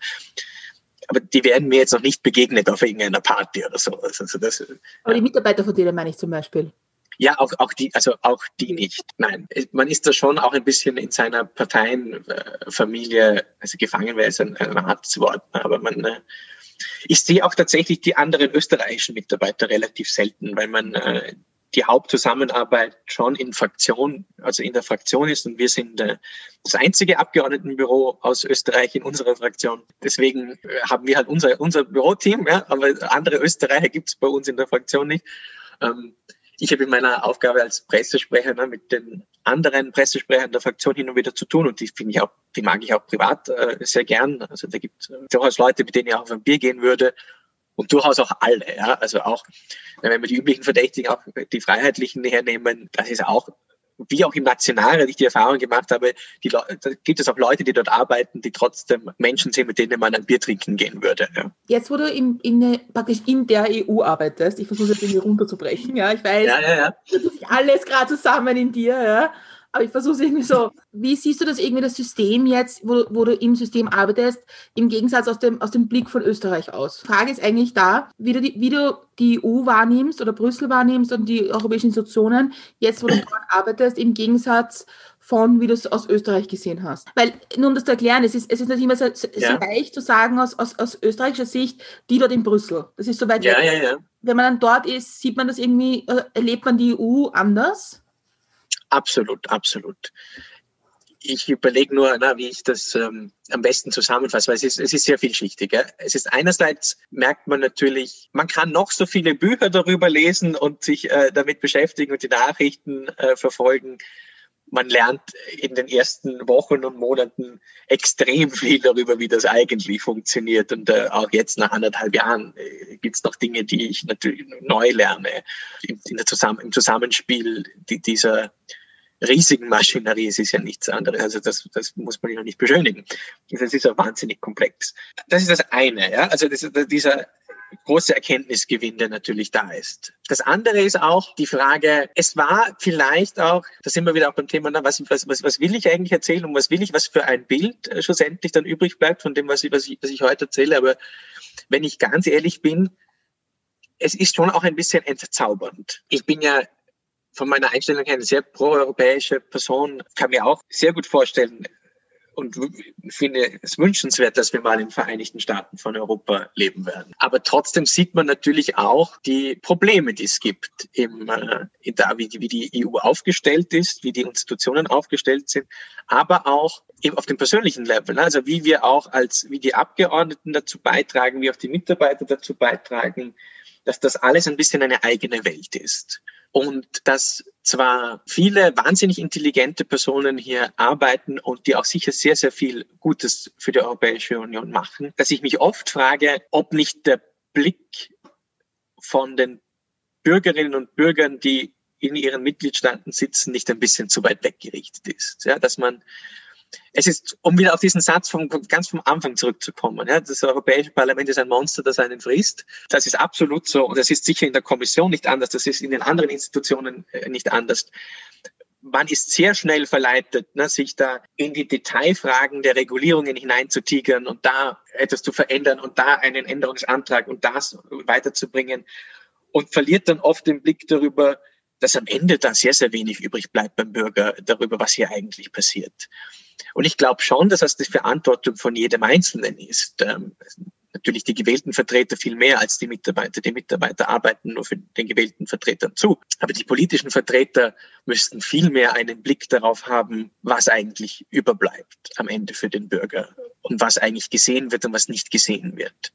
aber die werden mir jetzt noch nicht begegnet auf irgendeiner Party oder so. Also, das, aber die Mitarbeiter von denen meine ich zum Beispiel. Ja, auch, auch die, also auch die nicht. Nein, man ist da schon auch ein bisschen in seiner Parteienfamilie, also gefangen wäre es ein, ein hartes Wort, aber man, äh, ich sehe auch tatsächlich die anderen österreichischen Mitarbeiter relativ selten, weil man äh, die Hauptzusammenarbeit schon in Fraktion, also in der Fraktion ist und wir sind äh, das einzige Abgeordnetenbüro aus Österreich in unserer Fraktion. Deswegen äh, haben wir halt unser, unser Büroteam, ja, aber andere Österreicher gibt es bei uns in der Fraktion nicht. Ähm, ich habe in meiner Aufgabe als Pressesprecher ne, mit den anderen Pressesprechern der Fraktion hin und wieder zu tun und die finde ich auch, die mag ich auch privat äh, sehr gern. Also da gibt es durchaus Leute, mit denen ich auch auf ein Bier gehen würde und durchaus auch alle. Ja? Also auch, wenn wir die üblichen Verdächtigen, auch die Freiheitlichen hernehmen, das ist auch wie auch im Nationalrat ich die Erfahrung gemacht habe, die da gibt es auch Leute, die dort arbeiten, die trotzdem Menschen sind, mit denen man ein Bier trinken gehen würde. Ja. Jetzt, wo du in, in, praktisch in der EU arbeitest, ich versuche jetzt irgendwie runterzubrechen, ja, ich weiß, ja, ja, ja. alles gerade zusammen in dir, ja, aber ich versuche es irgendwie so. Wie siehst du das irgendwie, das System jetzt, wo, wo du im System arbeitest, im Gegensatz aus dem, aus dem Blick von Österreich aus? Die Frage ist eigentlich da, wie du, die, wie du die EU wahrnimmst oder Brüssel wahrnimmst und die europäischen Institutionen, jetzt wo du dort arbeitest, im Gegensatz von, wie du es aus Österreich gesehen hast. Weil, nur um das zu erklären, es ist, es ist nicht immer so, so ja. leicht zu sagen aus, aus, aus österreichischer Sicht, die dort in Brüssel. Das ist so weit ja, weg. Ja, ja. Wenn man dann dort ist, sieht man das irgendwie, äh, erlebt man die EU anders? Absolut, absolut. Ich überlege nur, na, wie ich das ähm, am besten zusammenfasse, weil es ist, es ist sehr vielschichtig. Ja? Es ist einerseits merkt man natürlich, man kann noch so viele Bücher darüber lesen und sich äh, damit beschäftigen und die Nachrichten äh, verfolgen. Man lernt in den ersten Wochen und Monaten extrem viel darüber, wie das eigentlich funktioniert. Und äh, auch jetzt nach anderthalb Jahren äh, gibt es noch Dinge, die ich natürlich neu lerne in, in der Zusammen im Zusammenspiel dieser riesigen Maschinerie. Es ist ja nichts anderes. Also das, das muss man ja nicht beschönigen. Das ist ja wahnsinnig komplex. Das ist das eine. Ja? Also das, dieser große Erkenntnisgewinn, der natürlich da ist. Das andere ist auch die Frage, es war vielleicht auch, da sind wir wieder auch beim Thema, na, was, was, was will ich eigentlich erzählen und was will ich, was für ein Bild äh, schlussendlich dann übrig bleibt von dem, was ich, was ich, was ich heute erzähle. Aber wenn ich ganz ehrlich bin, es ist schon auch ein bisschen entzaubernd. Ich bin ja von meiner Einstellung her eine sehr proeuropäische Person, kann mir auch sehr gut vorstellen und finde es wünschenswert, dass wir mal in den Vereinigten Staaten von Europa leben werden. Aber trotzdem sieht man natürlich auch die Probleme, die es gibt, im, äh, in da, wie, die, wie die EU aufgestellt ist, wie die Institutionen aufgestellt sind, aber auch auf dem persönlichen Level. Also wie wir auch als, wie die Abgeordneten dazu beitragen, wie auch die Mitarbeiter dazu beitragen, dass das alles ein bisschen eine eigene Welt ist und dass zwar viele wahnsinnig intelligente Personen hier arbeiten und die auch sicher sehr, sehr viel Gutes für die Europäische Union machen, dass ich mich oft frage, ob nicht der Blick von den Bürgerinnen und Bürgern, die in ihren Mitgliedstaaten sitzen, nicht ein bisschen zu weit weggerichtet ist. Ja, dass man es ist, um wieder auf diesen Satz vom, ganz vom Anfang zurückzukommen, ja, das Europäische Parlament ist ein Monster, das einen frisst. Das ist absolut so und das ist sicher in der Kommission nicht anders, das ist in den anderen Institutionen äh, nicht anders. Man ist sehr schnell verleitet, ne, sich da in die Detailfragen der Regulierungen hineinzutigern und da etwas zu verändern und da einen Änderungsantrag und das weiterzubringen und verliert dann oft den Blick darüber, dass am Ende da sehr, sehr wenig übrig bleibt beim Bürger darüber, was hier eigentlich passiert. Und ich glaube schon, dass das die Verantwortung von jedem Einzelnen ist. Ähm, natürlich die gewählten Vertreter viel mehr als die Mitarbeiter. Die Mitarbeiter arbeiten nur für den gewählten Vertretern zu. Aber die politischen Vertreter müssten viel mehr einen Blick darauf haben, was eigentlich überbleibt am Ende für den Bürger und was eigentlich gesehen wird und was nicht gesehen wird.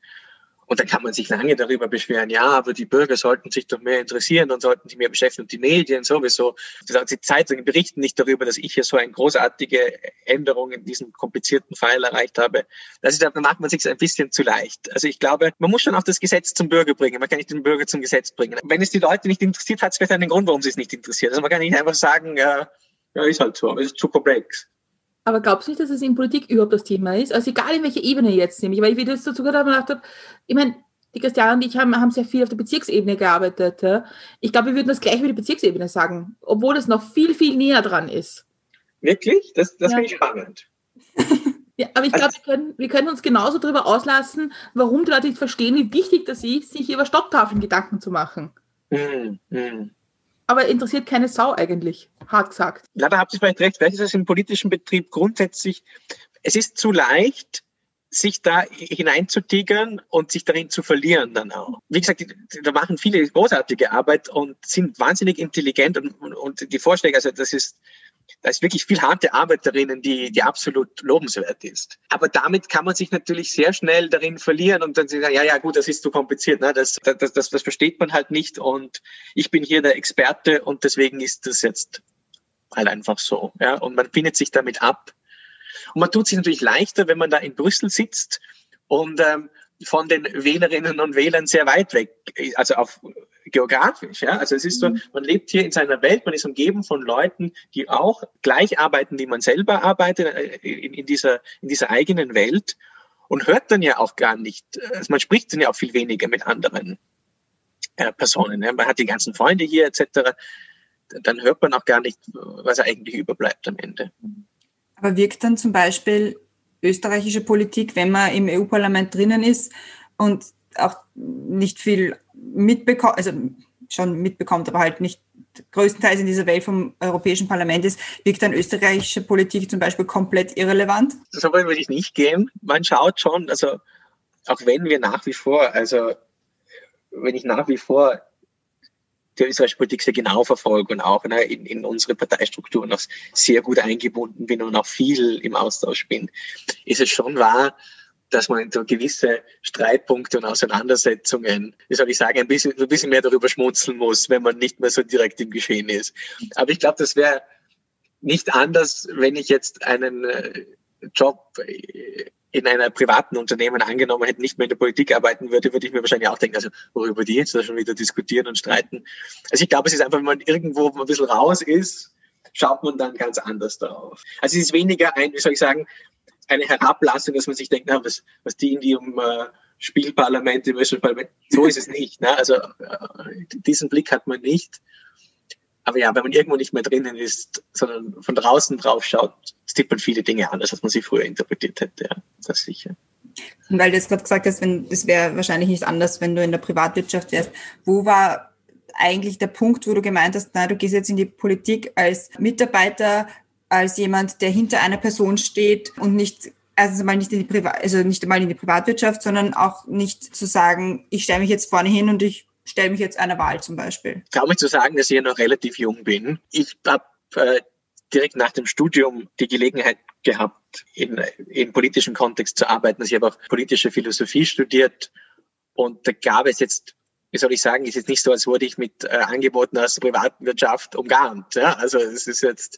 Und dann kann man sich lange darüber beschweren, ja, aber die Bürger sollten sich doch mehr interessieren und sollten sich mehr beschäftigen und die Medien sowieso. Die Zeitungen berichten nicht darüber, dass ich hier so eine großartige Änderung in diesem komplizierten Fall erreicht habe. Ist, da macht man sich ein bisschen zu leicht. Also ich glaube, man muss schon auch das Gesetz zum Bürger bringen. Man kann nicht den Bürger zum Gesetz bringen. Wenn es die Leute nicht interessiert, hat es vielleicht einen Grund, warum sie es nicht interessiert. Also man kann nicht einfach sagen, ja, ja ist halt so, es ist zu komplex. Aber glaubst du nicht, dass es in Politik überhaupt das Thema ist? Also egal in welcher Ebene jetzt nämlich, weil ich wieder dazu gehört habe und gedacht habe, ich meine, die Christiane und ich haben, haben sehr viel auf der Bezirksebene gearbeitet. Ja. Ich glaube, wir würden das gleich über die Bezirksebene sagen, obwohl es noch viel, viel näher dran ist. Wirklich? Das, das ja. finde ich spannend. [laughs] ja, aber ich glaube, also, wir, können, wir können uns genauso darüber auslassen, warum die Leute nicht verstehen, wie wichtig das ist, sich über Stopptafeln Gedanken zu machen. Mm, mm. Aber interessiert keine Sau eigentlich, hart gesagt. Na, da habt ihr vielleicht recht. Vielleicht ist es im politischen Betrieb grundsätzlich, es ist zu leicht, sich da hineinzutigern und sich darin zu verlieren dann auch. Wie gesagt, da machen viele großartige Arbeit und sind wahnsinnig intelligent und, und, und die Vorschläge, also das ist, da ist wirklich viel harte Arbeit darin, die, die absolut lobenswert ist. Aber damit kann man sich natürlich sehr schnell darin verlieren und dann sagen, ja, ja, gut, das ist zu kompliziert, ne? das, das, das, das versteht man halt nicht und ich bin hier der Experte und deswegen ist das jetzt halt einfach so. Ja? Und man findet sich damit ab und man tut sich natürlich leichter, wenn man da in Brüssel sitzt und ähm, von den Wählerinnen und Wählern sehr weit weg, also auf geografisch. Ja? Also es ist so, mhm. man lebt hier in seiner Welt, man ist umgeben von Leuten, die auch gleich arbeiten, wie man selber arbeitet, äh, in, in, dieser, in dieser eigenen Welt und hört dann ja auch gar nicht, also man spricht dann ja auch viel weniger mit anderen äh, Personen. Ja? Man hat die ganzen Freunde hier etc. Dann hört man auch gar nicht, was eigentlich überbleibt am Ende. Aber wirkt dann zum Beispiel österreichische Politik, wenn man im EU-Parlament drinnen ist und auch nicht viel mitbekommt, also schon mitbekommt, aber halt nicht größtenteils in dieser Welt vom Europäischen Parlament ist, wirkt dann österreichische Politik zum Beispiel komplett irrelevant? So weit würde ich nicht gehen. Man schaut schon, also auch wenn wir nach wie vor, also wenn ich nach wie vor die Politik sehr genau verfolge und auch ne, in, in unsere Parteistrukturen auch sehr gut eingebunden bin und auch viel im Austausch bin, ist es schon wahr, dass man so gewisse Streitpunkte und Auseinandersetzungen, wie soll ich sagen, ein bisschen, ein bisschen mehr darüber schmunzeln muss, wenn man nicht mehr so direkt im Geschehen ist. Aber ich glaube, das wäre nicht anders, wenn ich jetzt einen äh, Job äh, in einer privaten Unternehmen angenommen hätte, nicht mehr in der Politik arbeiten würde, würde ich mir wahrscheinlich auch denken, also worüber die jetzt da schon wieder diskutieren und streiten. Also ich glaube, es ist einfach, wenn man irgendwo ein bisschen raus ist, schaut man dann ganz anders darauf. Also es ist weniger ein, wie soll ich sagen, eine Herablassung, dass man sich denkt, na, was, was die in ihrem äh, Spielparlament, im Parlament, so ist es nicht. Ne? Also äh, diesen Blick hat man nicht. Aber ja, wenn man irgendwo nicht mehr drinnen ist, sondern von draußen drauf schaut, sieht man viele Dinge anders, als man sie früher interpretiert hätte. Ja, das sicher. Und weil du jetzt gerade gesagt hast, wenn, das wäre wahrscheinlich nicht anders, wenn du in der Privatwirtschaft wärst. Wo war eigentlich der Punkt, wo du gemeint hast, na, du gehst jetzt in die Politik als Mitarbeiter, als jemand, der hinter einer Person steht und nicht erstens mal nicht in die Privat, also nicht einmal in die Privatwirtschaft, sondern auch nicht zu sagen, ich stelle mich jetzt vorne hin und ich stelle mich jetzt einer Wahl zum Beispiel. Ich glaube zu sagen, dass ich ja noch relativ jung bin. Ich habe äh, direkt nach dem Studium die Gelegenheit gehabt, in, in politischen Kontext zu arbeiten. Also ich habe auch politische Philosophie studiert und da gab es jetzt wie soll ich sagen, ist jetzt nicht so, als wurde ich mit äh, Angeboten aus der Privatwirtschaft umgarnt. Ja? Also es ist jetzt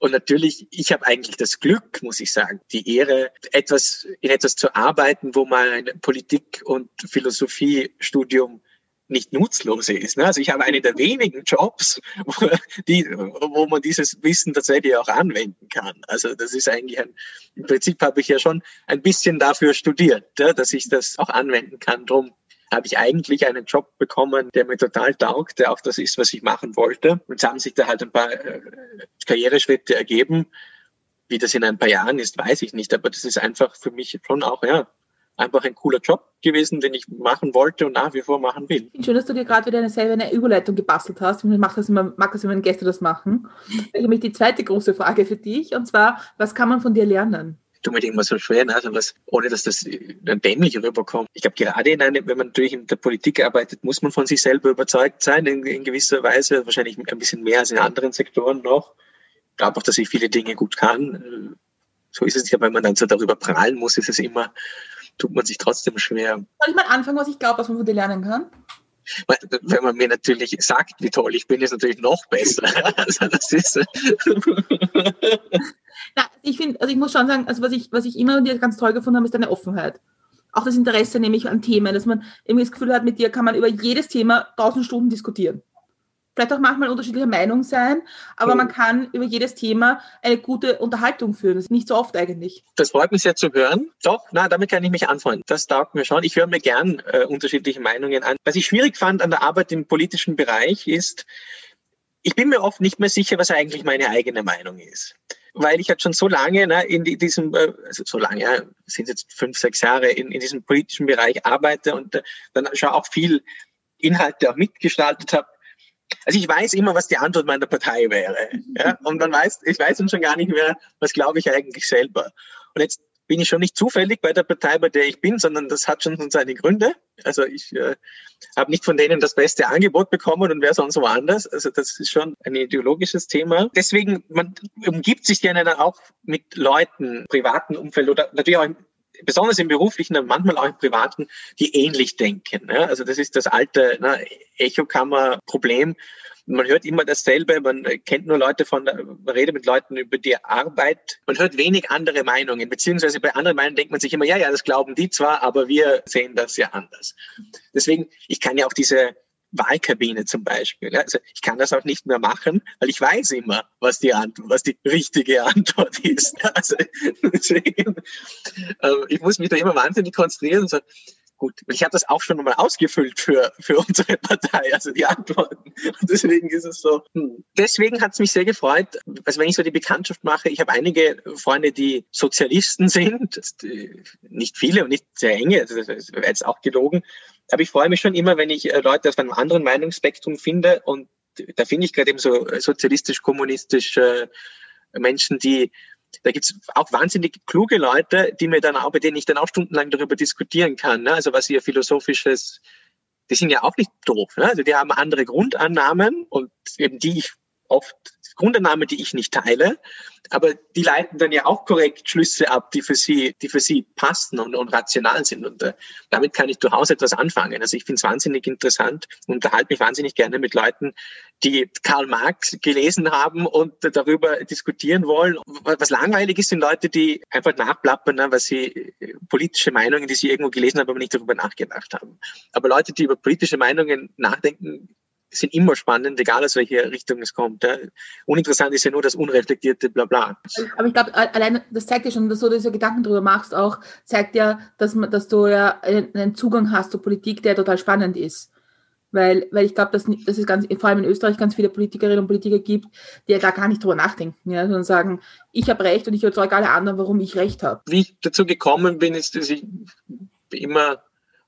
und natürlich, ich habe eigentlich das Glück, muss ich sagen, die Ehre, etwas in etwas zu arbeiten, wo mein Politik- und Philosophiestudium nicht nutzlos ist. Ne? Also ich habe einen der wenigen Jobs, wo, die, wo man dieses Wissen tatsächlich auch anwenden kann. Also das ist eigentlich ein, im Prinzip habe ich ja schon ein bisschen dafür studiert, ja, dass ich das auch anwenden kann. Drum habe ich eigentlich einen Job bekommen, der mir total taugt, der auch das ist, was ich machen wollte. Und es haben sich da halt ein paar äh, Karriereschritte ergeben. Wie das in ein paar Jahren ist, weiß ich nicht. Aber das ist einfach für mich schon auch, ja, einfach ein cooler Job gewesen, den ich machen wollte und nach wie vor machen will. Schön, dass du dir gerade wieder eine selber eine Überleitung gebastelt hast. Ich mag das immer, mag das, wenn Gäste das machen. Ich habe die zweite große Frage für dich und zwar, was kann man von dir lernen? tue mir immer so schwer, ne? also was, ohne dass das dann dämlich rüberkommt. Ich glaube, gerade in einem, wenn man natürlich in der Politik arbeitet, muss man von sich selber überzeugt sein, in, in gewisser Weise, wahrscheinlich ein bisschen mehr als in anderen Sektoren noch. Ich glaube auch, dass ich viele Dinge gut kann. So ist es ja, wenn man dann so darüber prahlen muss, ist es immer, tut man sich trotzdem schwer. Soll ich mal anfangen, was ich glaube, was man von dir lernen kann? Wenn man mir natürlich sagt, wie toll ich bin, ist natürlich noch besser. [laughs] [laughs] also das ist [laughs] Na, ich finde, also ich muss schon sagen, also was ich, was ich immer dir ganz toll gefunden habe, ist deine Offenheit. Auch das Interesse nämlich an Themen, dass man irgendwie das Gefühl hat, mit dir kann man über jedes Thema tausend Stunden diskutieren. Vielleicht auch manchmal unterschiedlicher Meinung sein, aber mhm. man kann über jedes Thema eine gute Unterhaltung führen. Das ist nicht so oft eigentlich. Das freut mich sehr zu hören. Doch, na, damit kann ich mich anfreunden. Das taugt mir schon. Ich höre mir gern äh, unterschiedliche Meinungen an. Was ich schwierig fand an der Arbeit im politischen Bereich ist, ich bin mir oft nicht mehr sicher, was eigentlich meine eigene Meinung ist weil ich halt schon so lange ne, in diesem, äh, also so lange, ja, sind jetzt fünf, sechs Jahre in, in diesem politischen Bereich arbeite und äh, dann schon auch viel Inhalte auch mitgestaltet habe. Also ich weiß immer, was die Antwort meiner Partei wäre. Ja? Und man weiß, ich weiß dann schon gar nicht mehr, was glaube ich eigentlich selber. Und jetzt bin ich schon nicht zufällig bei der Partei, bei der ich bin, sondern das hat schon seine Gründe. Also ich äh, habe nicht von denen das beste Angebot bekommen und wäre sonst woanders. Also das ist schon ein ideologisches Thema. Deswegen, man umgibt sich gerne dann auch mit Leuten, privaten Umfeld oder natürlich auch besonders im beruflichen, aber manchmal auch im privaten, die ähnlich denken. Ja? Also das ist das alte ne, Echokammer-Problem man hört immer dasselbe, man kennt nur Leute von, man redet mit Leuten über die Arbeit, man hört wenig andere Meinungen, beziehungsweise bei anderen Meinungen denkt man sich immer, ja, ja, das glauben die zwar, aber wir sehen das ja anders. Deswegen, ich kann ja auch diese Wahlkabine zum Beispiel. Also ich kann das auch nicht mehr machen, weil ich weiß immer, was die Antwort, was die richtige Antwort ist. Also [laughs] deswegen, äh, ich muss mich da immer wahnsinnig konzentrieren und sagen, Gut, ich habe das auch schon mal ausgefüllt für, für [laughs] unsere Partei, also die Antworten. Und deswegen ist es so. Hm. Deswegen hat es mich sehr gefreut, also wenn ich so die Bekanntschaft mache, ich habe einige Freunde, die Sozialisten [laughs] sind, äh, nicht viele und nicht sehr enge, das wäre jetzt auch gelogen, aber ich freue mich schon immer, wenn ich äh, Leute aus einem anderen Meinungsspektrum finde und da finde ich gerade eben so sozialistisch-kommunistisch Menschen, die da gibt's auch wahnsinnig kluge Leute, die mir dann auch, bei denen ich dann auch stundenlang darüber diskutieren kann. Ne? Also was ihr philosophisches, die sind ja auch nicht doof. Ne? Also die haben andere Grundannahmen und eben die ich oft Grundannahme, die ich nicht teile, aber die leiten dann ja auch korrekt Schlüsse ab, die für sie, die für sie passen und, und rational sind. Und äh, damit kann ich durchaus etwas anfangen. Also ich finde es wahnsinnig interessant und unterhalte mich wahnsinnig gerne mit Leuten, die Karl Marx gelesen haben und darüber diskutieren wollen. Was langweilig ist, sind Leute, die einfach nachplappern, ne, was sie politische Meinungen, die sie irgendwo gelesen haben, aber nicht darüber nachgedacht haben. Aber Leute, die über politische Meinungen nachdenken, sind immer spannend, egal aus welcher Richtung es kommt. Ja. Uninteressant ist ja nur das unreflektierte Blabla. Aber ich glaube, allein das zeigt ja schon, dass du diese Gedanken darüber machst, auch zeigt ja, dass, man, dass du ja einen Zugang hast zur Politik, der total spannend ist. Weil, weil ich glaube, dass, dass es ganz, vor allem in Österreich ganz viele Politikerinnen und Politiker gibt, die ja da gar nicht drüber nachdenken, ja, sondern sagen, ich habe Recht und ich überzeuge alle anderen, warum ich Recht habe. Wie ich dazu gekommen bin, ist, dass ich immer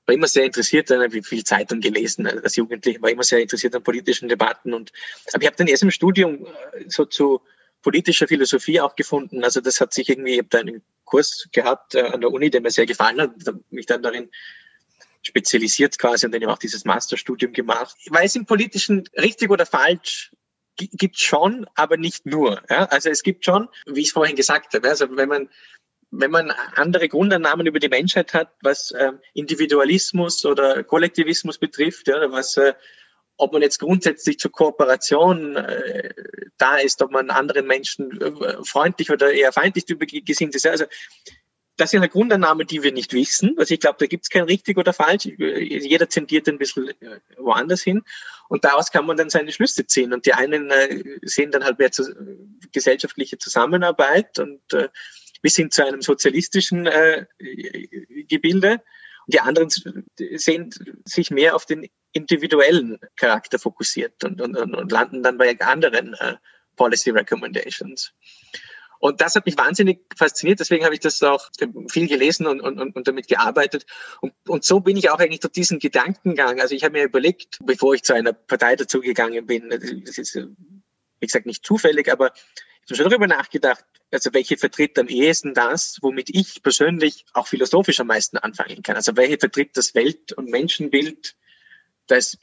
war immer sehr interessiert, wie viel Zeitung gelesen als Jugendlicher, war immer sehr interessiert an politischen Debatten und aber ich habe dann erst im Studium äh, so zu politischer Philosophie auch gefunden. Also das hat sich irgendwie, ich habe da einen Kurs gehabt äh, an der Uni, der mir sehr gefallen hat, mich dann darin spezialisiert quasi und dann auch dieses Masterstudium gemacht. Weil es im Politischen richtig oder falsch gibt schon, aber nicht nur. Ja? Also es gibt schon, wie ich es vorhin gesagt habe, also wenn man wenn man andere Grundannahmen über die Menschheit hat, was äh, Individualismus oder Kollektivismus betrifft, ja, was äh, ob man jetzt grundsätzlich zur Kooperation äh, da ist, ob man anderen Menschen äh, freundlich oder eher feindlich gesinnt ist. Also das sind halt Grundannahmen, die wir nicht wissen. Also ich glaube, da gibt es kein richtig oder falsch. Jeder zendiert ein bisschen äh, woanders hin. Und daraus kann man dann seine Schlüsse ziehen. Und die einen äh, sehen dann halt mehr zu, gesellschaftliche Zusammenarbeit und bis hin zu einem sozialistischen äh, Gebilde. Und die anderen sehen sich mehr auf den individuellen Charakter fokussiert und, und, und landen dann bei anderen äh, Policy Recommendations. Und das hat mich wahnsinnig fasziniert, deswegen habe ich das auch viel gelesen und, und, und damit gearbeitet. Und, und so bin ich auch eigentlich durch diesen Gedankengang. Also ich habe mir überlegt, bevor ich zu einer Partei dazugegangen bin, das ist, wie gesagt, nicht zufällig, aber habe schon darüber nachgedacht, also welche vertritt am ehesten das, womit ich persönlich auch philosophisch am meisten anfangen kann. Also welche vertritt das Welt- und Menschenbild, das,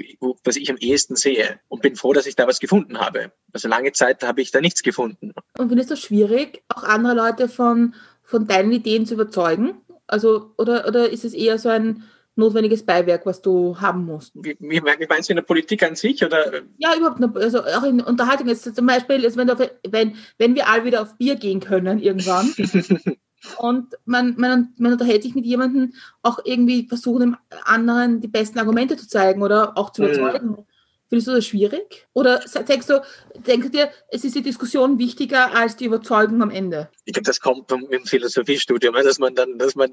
was ich am ehesten sehe. Und bin froh, dass ich da was gefunden habe. Also lange Zeit habe ich da nichts gefunden. Und findest du schwierig, auch andere Leute von, von deinen Ideen zu überzeugen? Also, oder, oder ist es eher so ein, notwendiges Beiwerk, was du haben musst. Wie, wie meinst du in der Politik an sich? Oder? Ja, überhaupt, also auch in Unterhaltung. Jetzt zum Beispiel, also wenn, du, wenn, wenn wir alle wieder auf Bier gehen können irgendwann [laughs] und man, man, man unterhält sich mit jemandem, auch irgendwie versuchen, dem anderen die besten Argumente zu zeigen oder auch zu überzeugen. Ja. Findest du das schwierig? Oder denkst du, denkst dir, es ist die Diskussion wichtiger als die Überzeugung am Ende? Ich glaube, das kommt im Philosophiestudium, dass man dann, dass man,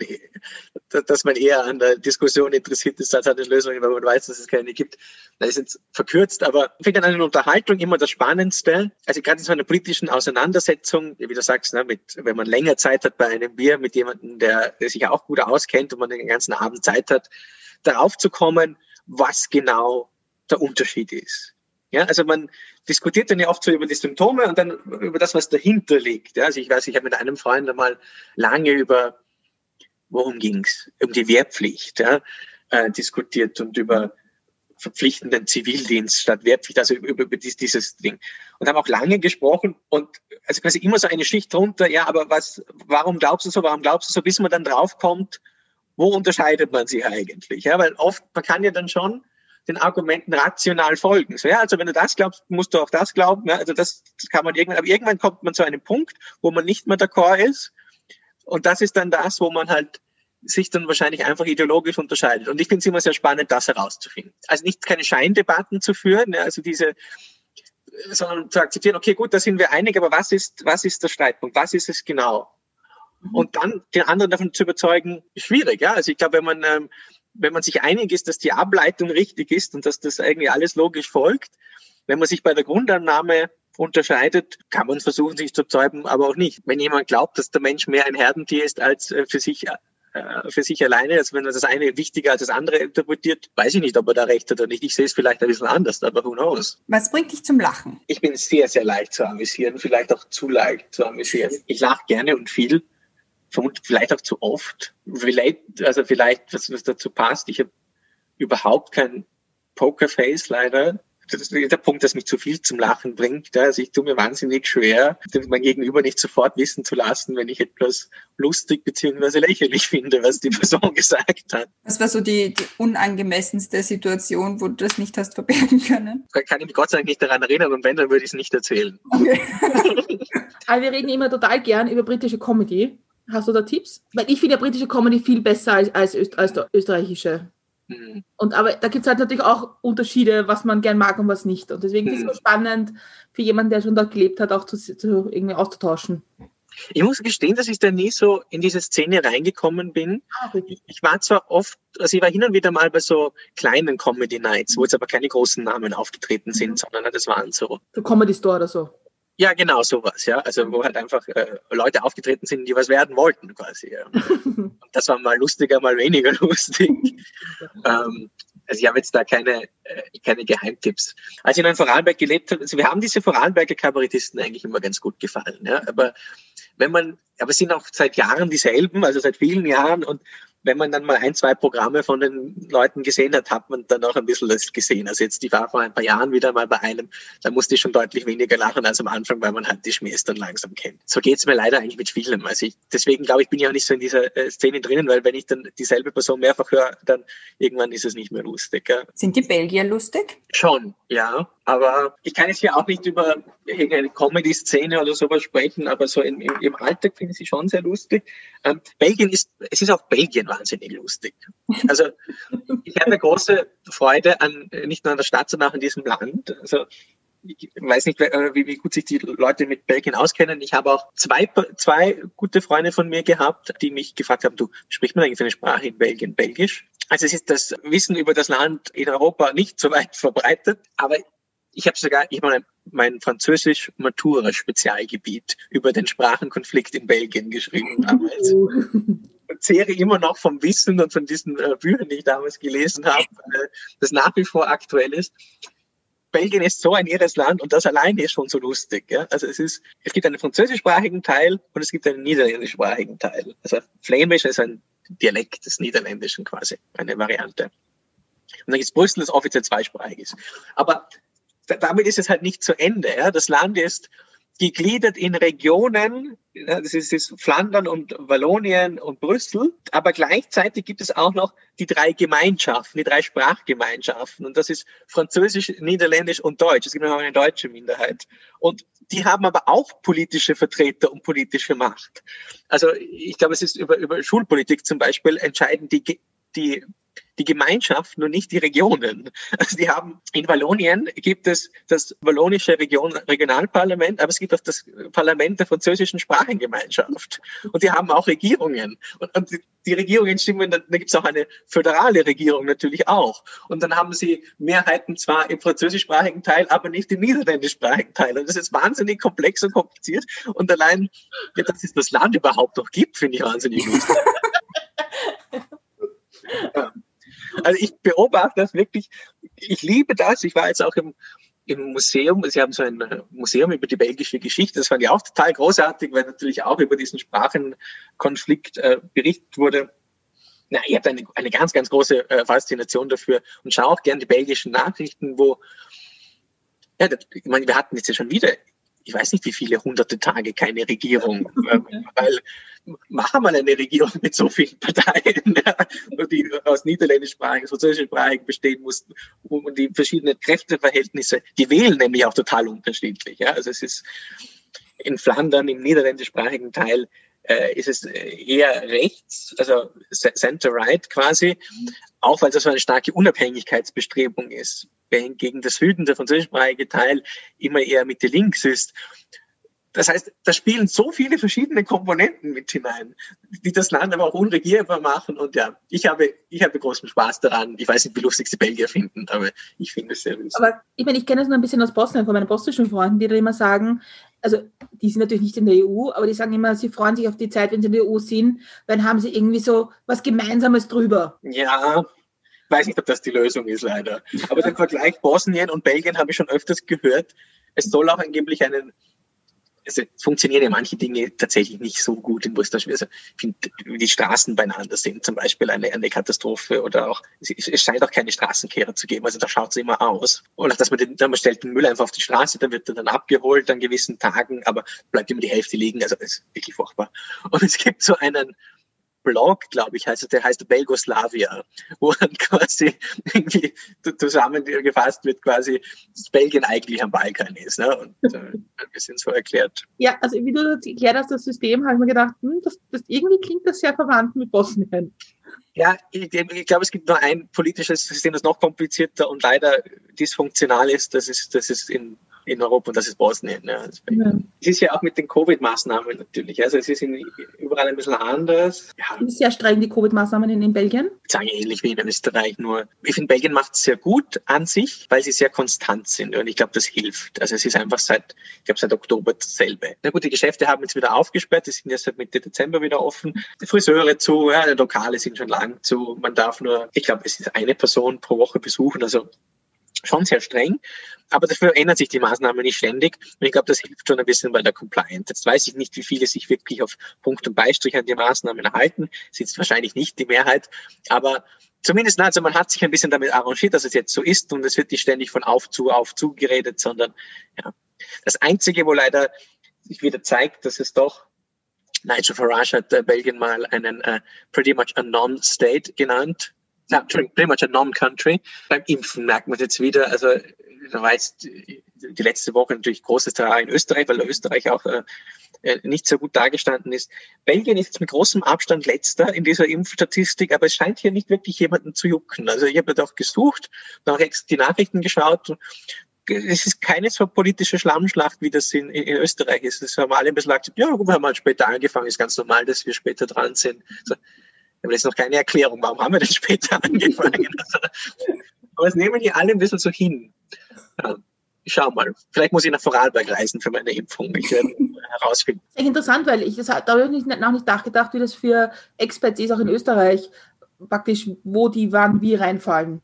dass man eher an der Diskussion interessiert ist als an den Lösungen, weil man weiß, dass es keine gibt. Das ist jetzt verkürzt, aber ich finde an einer Unterhaltung immer das Spannendste. Also gerade in so einer politischen Auseinandersetzung, wie du sagst, ne, mit, wenn man länger Zeit hat bei einem Bier mit jemandem, der, der sich auch gut auskennt und man den ganzen Abend Zeit hat, darauf zu kommen, was genau der Unterschied ist. Ja, also man diskutiert dann ja oft so über die Symptome und dann über das, was dahinter liegt. Ja, also ich weiß, ich habe mit einem Freund einmal lange über, worum ging's? Um die Wehrpflicht, ja, äh, diskutiert und über verpflichtenden Zivildienst statt Wehrpflicht, also über, über dieses Ding. Und haben auch lange gesprochen und also quasi immer so eine Schicht drunter, ja, aber was, warum glaubst du so, warum glaubst du so, bis man dann draufkommt, wo unterscheidet man sich eigentlich? Ja, weil oft, man kann ja dann schon den Argumenten rational folgen. So, ja, also wenn du das glaubst, musst du auch das glauben. Ja, also das, das kann man irgendwann, aber irgendwann kommt man zu einem Punkt, wo man nicht mehr d'accord ist. Und das ist dann das, wo man halt sich dann wahrscheinlich einfach ideologisch unterscheidet. Und ich finde es immer sehr spannend, das herauszufinden. Also nicht keine Scheindebatten zu führen, ja, also diese, sondern zu akzeptieren, okay, gut, da sind wir einig, aber was ist, was ist der Streitpunkt? Was ist es genau? Mhm. Und dann den anderen davon zu überzeugen, schwierig, ja. Also ich glaube, wenn man, ähm, wenn man sich einig ist, dass die Ableitung richtig ist und dass das eigentlich alles logisch folgt, wenn man sich bei der Grundannahme unterscheidet, kann man versuchen, sich zu zeugen, aber auch nicht. Wenn jemand glaubt, dass der Mensch mehr ein Herdentier ist als äh, für sich äh, für sich alleine, also wenn er das eine wichtiger als das andere interpretiert, weiß ich nicht, ob er da recht hat oder nicht. Ich sehe es vielleicht ein bisschen anders, aber who knows. Was bringt dich zum Lachen? Ich bin sehr, sehr leicht zu amüsieren, vielleicht auch zu leicht zu amüsieren. Ich lache gerne und viel, vielleicht auch zu oft. Vielleicht, also vielleicht, was, was dazu passt, ich habe überhaupt kein Pokerface leider das ist der Punkt, dass mich zu viel zum Lachen bringt. Also ich tue mir wahnsinnig schwer, mein Gegenüber nicht sofort wissen zu lassen, wenn ich etwas lustig beziehungsweise lächerlich finde, was die Person [laughs] gesagt hat. Was war so die, die unangemessenste Situation, wo du das nicht hast verbergen können? Da kann ich mich Gott sei Dank nicht daran erinnern und wenn, dann würde ich es nicht erzählen. Okay. [laughs] Aber wir reden immer total gern über britische Comedy. Hast du da Tipps? Weil ich finde ja britische Comedy viel besser als, als, Öst, als der österreichische. Mhm. Und aber da gibt es halt natürlich auch Unterschiede, was man gern mag und was nicht. Und deswegen mhm. ist es so mhm. spannend, für jemanden, der schon dort gelebt hat, auch zu, zu irgendwie auszutauschen. Ich muss gestehen, dass ich da nie so in diese Szene reingekommen bin. Ah, ich war zwar oft, also ich war hin und wieder mal bei so kleinen Comedy Nights, wo jetzt aber keine großen Namen aufgetreten sind, mhm. sondern das waren so. So Comedy Store oder so. Ja, genau, sowas, ja. Also wo halt einfach äh, Leute aufgetreten sind, die was werden wollten, quasi. Ja. [laughs] Und das war mal lustiger, mal weniger [laughs] lustig. [laughs] ähm, also ich habe jetzt da keine, keine Geheimtipps. Als ich in Vorarlberg gelebt habe, also wir haben diese Vorarlberger Kabarettisten eigentlich immer ganz gut gefallen. Ja. Aber wenn man, aber es sind auch seit Jahren dieselben, also seit vielen Jahren und wenn man dann mal ein, zwei Programme von den Leuten gesehen hat, hat man dann auch ein bisschen das gesehen. Also jetzt, die war vor ein paar Jahren wieder mal bei einem, da musste ich schon deutlich weniger lachen als am Anfang, weil man halt die Schmähs dann langsam kennt. So geht's mir leider eigentlich mit vielem. Also ich, deswegen glaube ich, bin ich auch nicht so in dieser äh, Szene drinnen, weil wenn ich dann dieselbe Person mehrfach höre, dann irgendwann ist es nicht mehr lustig. Ja. Sind die Belgier lustig? Schon, ja. Aber ich kann jetzt hier auch nicht über irgendeine Comedy-Szene oder sowas sprechen, aber so im, im, Alltag finde ich sie schon sehr lustig. Ähm, Belgien ist, es ist auch Belgien wahnsinnig lustig. Also ich habe eine große Freude an, nicht nur an der Stadt, sondern auch an diesem Land. Also ich weiß nicht, wie, wie gut sich die Leute mit Belgien auskennen. Ich habe auch zwei, zwei gute Freunde von mir gehabt, die mich gefragt haben, du, sprichst man eigentlich eine Sprache in Belgien Belgisch? Also es ist das Wissen über das Land in Europa nicht so weit [laughs] verbreitet, aber ich habe sogar, ich meine, mein Französisch Matura Spezialgebiet über den Sprachenkonflikt in Belgien geschrieben damals. Oh. Und zehre immer noch vom Wissen und von diesen äh, Büchern, die ich damals gelesen habe, äh, das nach wie vor aktuell ist. Belgien ist so ein irres Land und das alleine ist schon so lustig. Ja? Also es ist, es gibt einen französischsprachigen Teil und es gibt einen niederländischsprachigen Teil. Also Flämisch ist ein Dialekt des Niederländischen quasi, eine Variante. Und dann es Brüssel, das offiziell zweisprachig ist. Aber damit ist es halt nicht zu Ende. Ja. Das Land ist gegliedert in Regionen, das ist, ist Flandern und Wallonien und Brüssel, aber gleichzeitig gibt es auch noch die drei Gemeinschaften, die drei Sprachgemeinschaften und das ist Französisch, Niederländisch und Deutsch. Es gibt noch eine deutsche Minderheit und die haben aber auch politische Vertreter und politische Macht. Also ich glaube, es ist über, über Schulpolitik zum Beispiel entscheiden die, die die Gemeinschaften und nicht die Regionen. Also die haben in Wallonien gibt es das wallonische Region, Regionalparlament, aber es gibt auch das Parlament der französischen Sprachengemeinschaft. Und die haben auch Regierungen. Und, und die, die Regierungen stimmen, da, da gibt es auch eine föderale Regierung natürlich auch. Und dann haben sie Mehrheiten zwar im französischsprachigen Teil, aber nicht im niederländischsprachigen Teil. Und das ist wahnsinnig komplex und kompliziert. Und allein, ja, dass es das Land überhaupt noch gibt, finde ich wahnsinnig lustig. [laughs] ja. Also ich beobachte das wirklich, ich liebe das. Ich war jetzt auch im, im Museum, sie haben so ein Museum über die belgische Geschichte, das fand ich auch total großartig, weil natürlich auch über diesen Sprachenkonflikt äh, berichtet wurde. Na, ich habe eine, eine ganz, ganz große äh, Faszination dafür und schaue auch gern die belgischen Nachrichten, wo, ja, das, ich meine, wir hatten jetzt ja schon wieder ich weiß nicht, wie viele hunderte Tage keine Regierung, weil machen wir eine Regierung mit so vielen Parteien, die aus niederländischsprachigen, französischsprachigen bestehen mussten und die verschiedenen Kräfteverhältnisse, die wählen nämlich auch total unterschiedlich. Ja? Also es ist in Flandern, im niederländischsprachigen Teil, äh, ist es eher rechts, also center-right quasi, auch weil das so eine starke Unabhängigkeitsbestrebung ist gegen das Süden, der französischsprachige Teil, immer eher Mitte links ist. Das heißt, da spielen so viele verschiedene Komponenten mit hinein, die das Land aber auch unregierbar machen. Und ja, ich habe, ich habe großen Spaß daran. Ich weiß nicht, wie lustig die Belgier finden, aber ich finde es sehr lustig. Aber ich meine, ich kenne es nur ein bisschen aus Bosnien, von meinen bosnischen Freunden, die da immer sagen, also die sind natürlich nicht in der EU, aber die sagen immer, sie freuen sich auf die Zeit, wenn sie in der EU sind, dann haben sie irgendwie so was Gemeinsames drüber. Ja, weiß nicht, ob das die Lösung ist, leider. Aber den Vergleich Bosnien und Belgien habe ich schon öfters gehört. Es soll auch angeblich einen, also es funktionieren ja manche Dinge tatsächlich nicht so gut in Wursterschwil. Also wie die Straßen beieinander sind zum Beispiel eine, eine Katastrophe oder auch, es, scheint auch keine Straßenkehrer zu geben. Also da schaut es immer aus. Oder dass man den, man stellt den Müll einfach auf die Straße, dann wird er dann abgeholt an gewissen Tagen, aber bleibt immer die Hälfte liegen. Also ist wirklich furchtbar. Und es gibt so einen, Blog, glaube ich, heißt der heißt Belgoslavia, [laughs] wo dann quasi irgendwie zusammengefasst wird, quasi, dass Belgien eigentlich am Balkan ist. Ne? Und äh, ein bisschen so erklärt. Ja, also wie du das erklärt hast, das System, habe ich mir gedacht, hm, das, das, irgendwie klingt das sehr verwandt mit Bosnien. Ja, ich, ich glaube, es gibt nur ein politisches System, das noch komplizierter und leider dysfunktional ist. Das ist, das ist in in Europa und das ist Bosnien. Ja. ja. Es ist ja auch mit den Covid-Maßnahmen natürlich. Also es ist in, überall ein bisschen anders. Ja. Sehr streng die Covid-Maßnahmen in, in Belgien? Ich sage ähnlich wie in Österreich, nur ich finde, Belgien macht es sehr gut an sich, weil sie sehr konstant sind und ich glaube, das hilft. Also es ist einfach seit, ich glaube, seit Oktober dasselbe. Na gut, die Geschäfte haben jetzt wieder aufgesperrt, die sind ja seit Mitte Dezember wieder offen. Die Friseure zu, ja, die Lokale sind schon lang zu. Man darf nur, ich glaube, es ist eine Person pro Woche besuchen, also schon sehr streng. Aber dafür ändert sich die Maßnahme nicht ständig. Und ich glaube, das hilft schon ein bisschen bei der Compliance. Jetzt weiß ich nicht, wie viele sich wirklich auf Punkt und Beistrich an die Maßnahmen halten. Sitzt wahrscheinlich nicht die Mehrheit. Aber zumindest, also man hat sich ein bisschen damit arrangiert, dass es jetzt so ist und es wird nicht ständig von auf zu auf zu geredet, sondern ja. Das Einzige, wo leider sich wieder zeigt, dass es doch Nigel Farage hat äh, Belgien mal einen äh, pretty much a non-state genannt ja, pretty much a non-country. Beim Impfen merkt man jetzt wieder, also da war jetzt die letzte Woche natürlich großes Terrain in Österreich, weil Österreich auch äh, äh, nicht so gut dargestanden ist. Belgien ist jetzt mit großem Abstand letzter in dieser Impfstatistik, aber es scheint hier nicht wirklich jemanden zu jucken. Also ich habe da auch gesucht, auch die Nachrichten geschaut. Es ist keine so politische Schlammschlacht, wie das in, in Österreich ist. Das haben alle ein bisschen gesagt, ja, wir haben halt später angefangen, ist ganz normal, dass wir später dran sind. Also, aber das ist noch keine Erklärung, warum haben wir denn später [laughs] angefangen? aber es nehmen die alle ein bisschen so hin. Ja, ich schau mal. Vielleicht muss ich nach Vorarlberg reisen für meine Impfung. Ich werde herausfinden. Das ist interessant, weil ich das da habe ich nicht, noch nicht nachgedacht, wie das für Experts ist, auch in Österreich, praktisch, wo die wann wie reinfallen.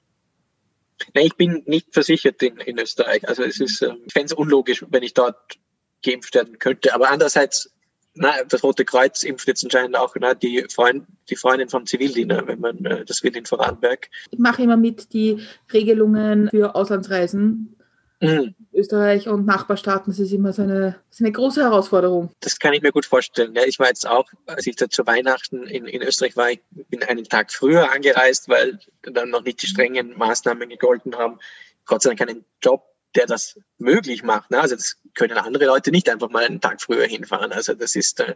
Nein, ich bin nicht versichert in, in Österreich. Also es ist, ähm, ich fände es unlogisch, wenn ich dort geimpft werden könnte. Aber andererseits na, das Rote Kreuz impft jetzt anscheinend auch na, die, Freund, die Freundin vom Zivildiener, wenn man äh, das wird in Vorarlberg. Ich mache immer mit die Regelungen für Auslandsreisen. Mhm. Österreich und Nachbarstaaten, das ist immer so eine, ist eine große Herausforderung. Das kann ich mir gut vorstellen. Ja, ich war jetzt auch, als ich da zu Weihnachten in, in Österreich war, ich bin einen Tag früher angereist, weil dann noch nicht die strengen Maßnahmen gegolten haben. Gott sei Dank einen Job der das möglich macht. Ne? Also das können andere Leute nicht einfach mal einen Tag früher hinfahren. Also das ist, äh,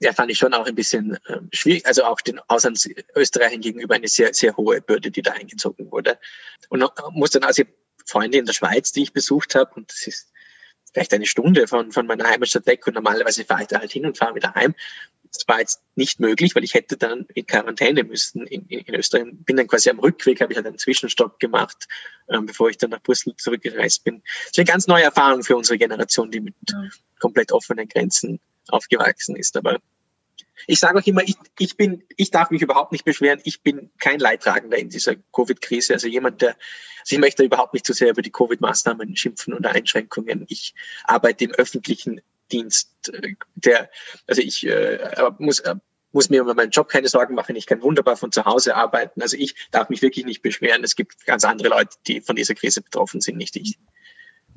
ja, fand ich schon auch ein bisschen äh, schwierig. Also auch den Auslandsösterreichern gegenüber eine sehr, sehr hohe Bürde, die da eingezogen wurde. Und noch, muss dann also Freunde in der Schweiz, die ich besucht habe, und das ist vielleicht eine Stunde von, von meiner Heimatstadt weg und normalerweise fahre ich da halt hin und fahre wieder heim. Das war jetzt nicht möglich, weil ich hätte dann in Quarantäne müssen in, in, in Österreich. Bin dann quasi am Rückweg, habe ich halt einen Zwischenstopp gemacht, ähm, bevor ich dann nach Brüssel zurückgereist bin. Das ist eine ganz neue Erfahrung für unsere Generation, die mit ja. komplett offenen Grenzen aufgewachsen ist. Aber Ich sage auch immer, ich, ich bin, ich darf mich überhaupt nicht beschweren. Ich bin kein Leidtragender in dieser Covid-Krise. Also jemand, der, also ich möchte überhaupt nicht zu so sehr über die Covid-Maßnahmen schimpfen oder Einschränkungen. Ich arbeite im öffentlichen Dienst, der, also ich äh, muss, äh, muss mir über meinen Job keine Sorgen machen. Ich kann wunderbar von zu Hause arbeiten. Also ich darf mich wirklich nicht beschweren. Es gibt ganz andere Leute, die von dieser Krise betroffen sind, nicht ich.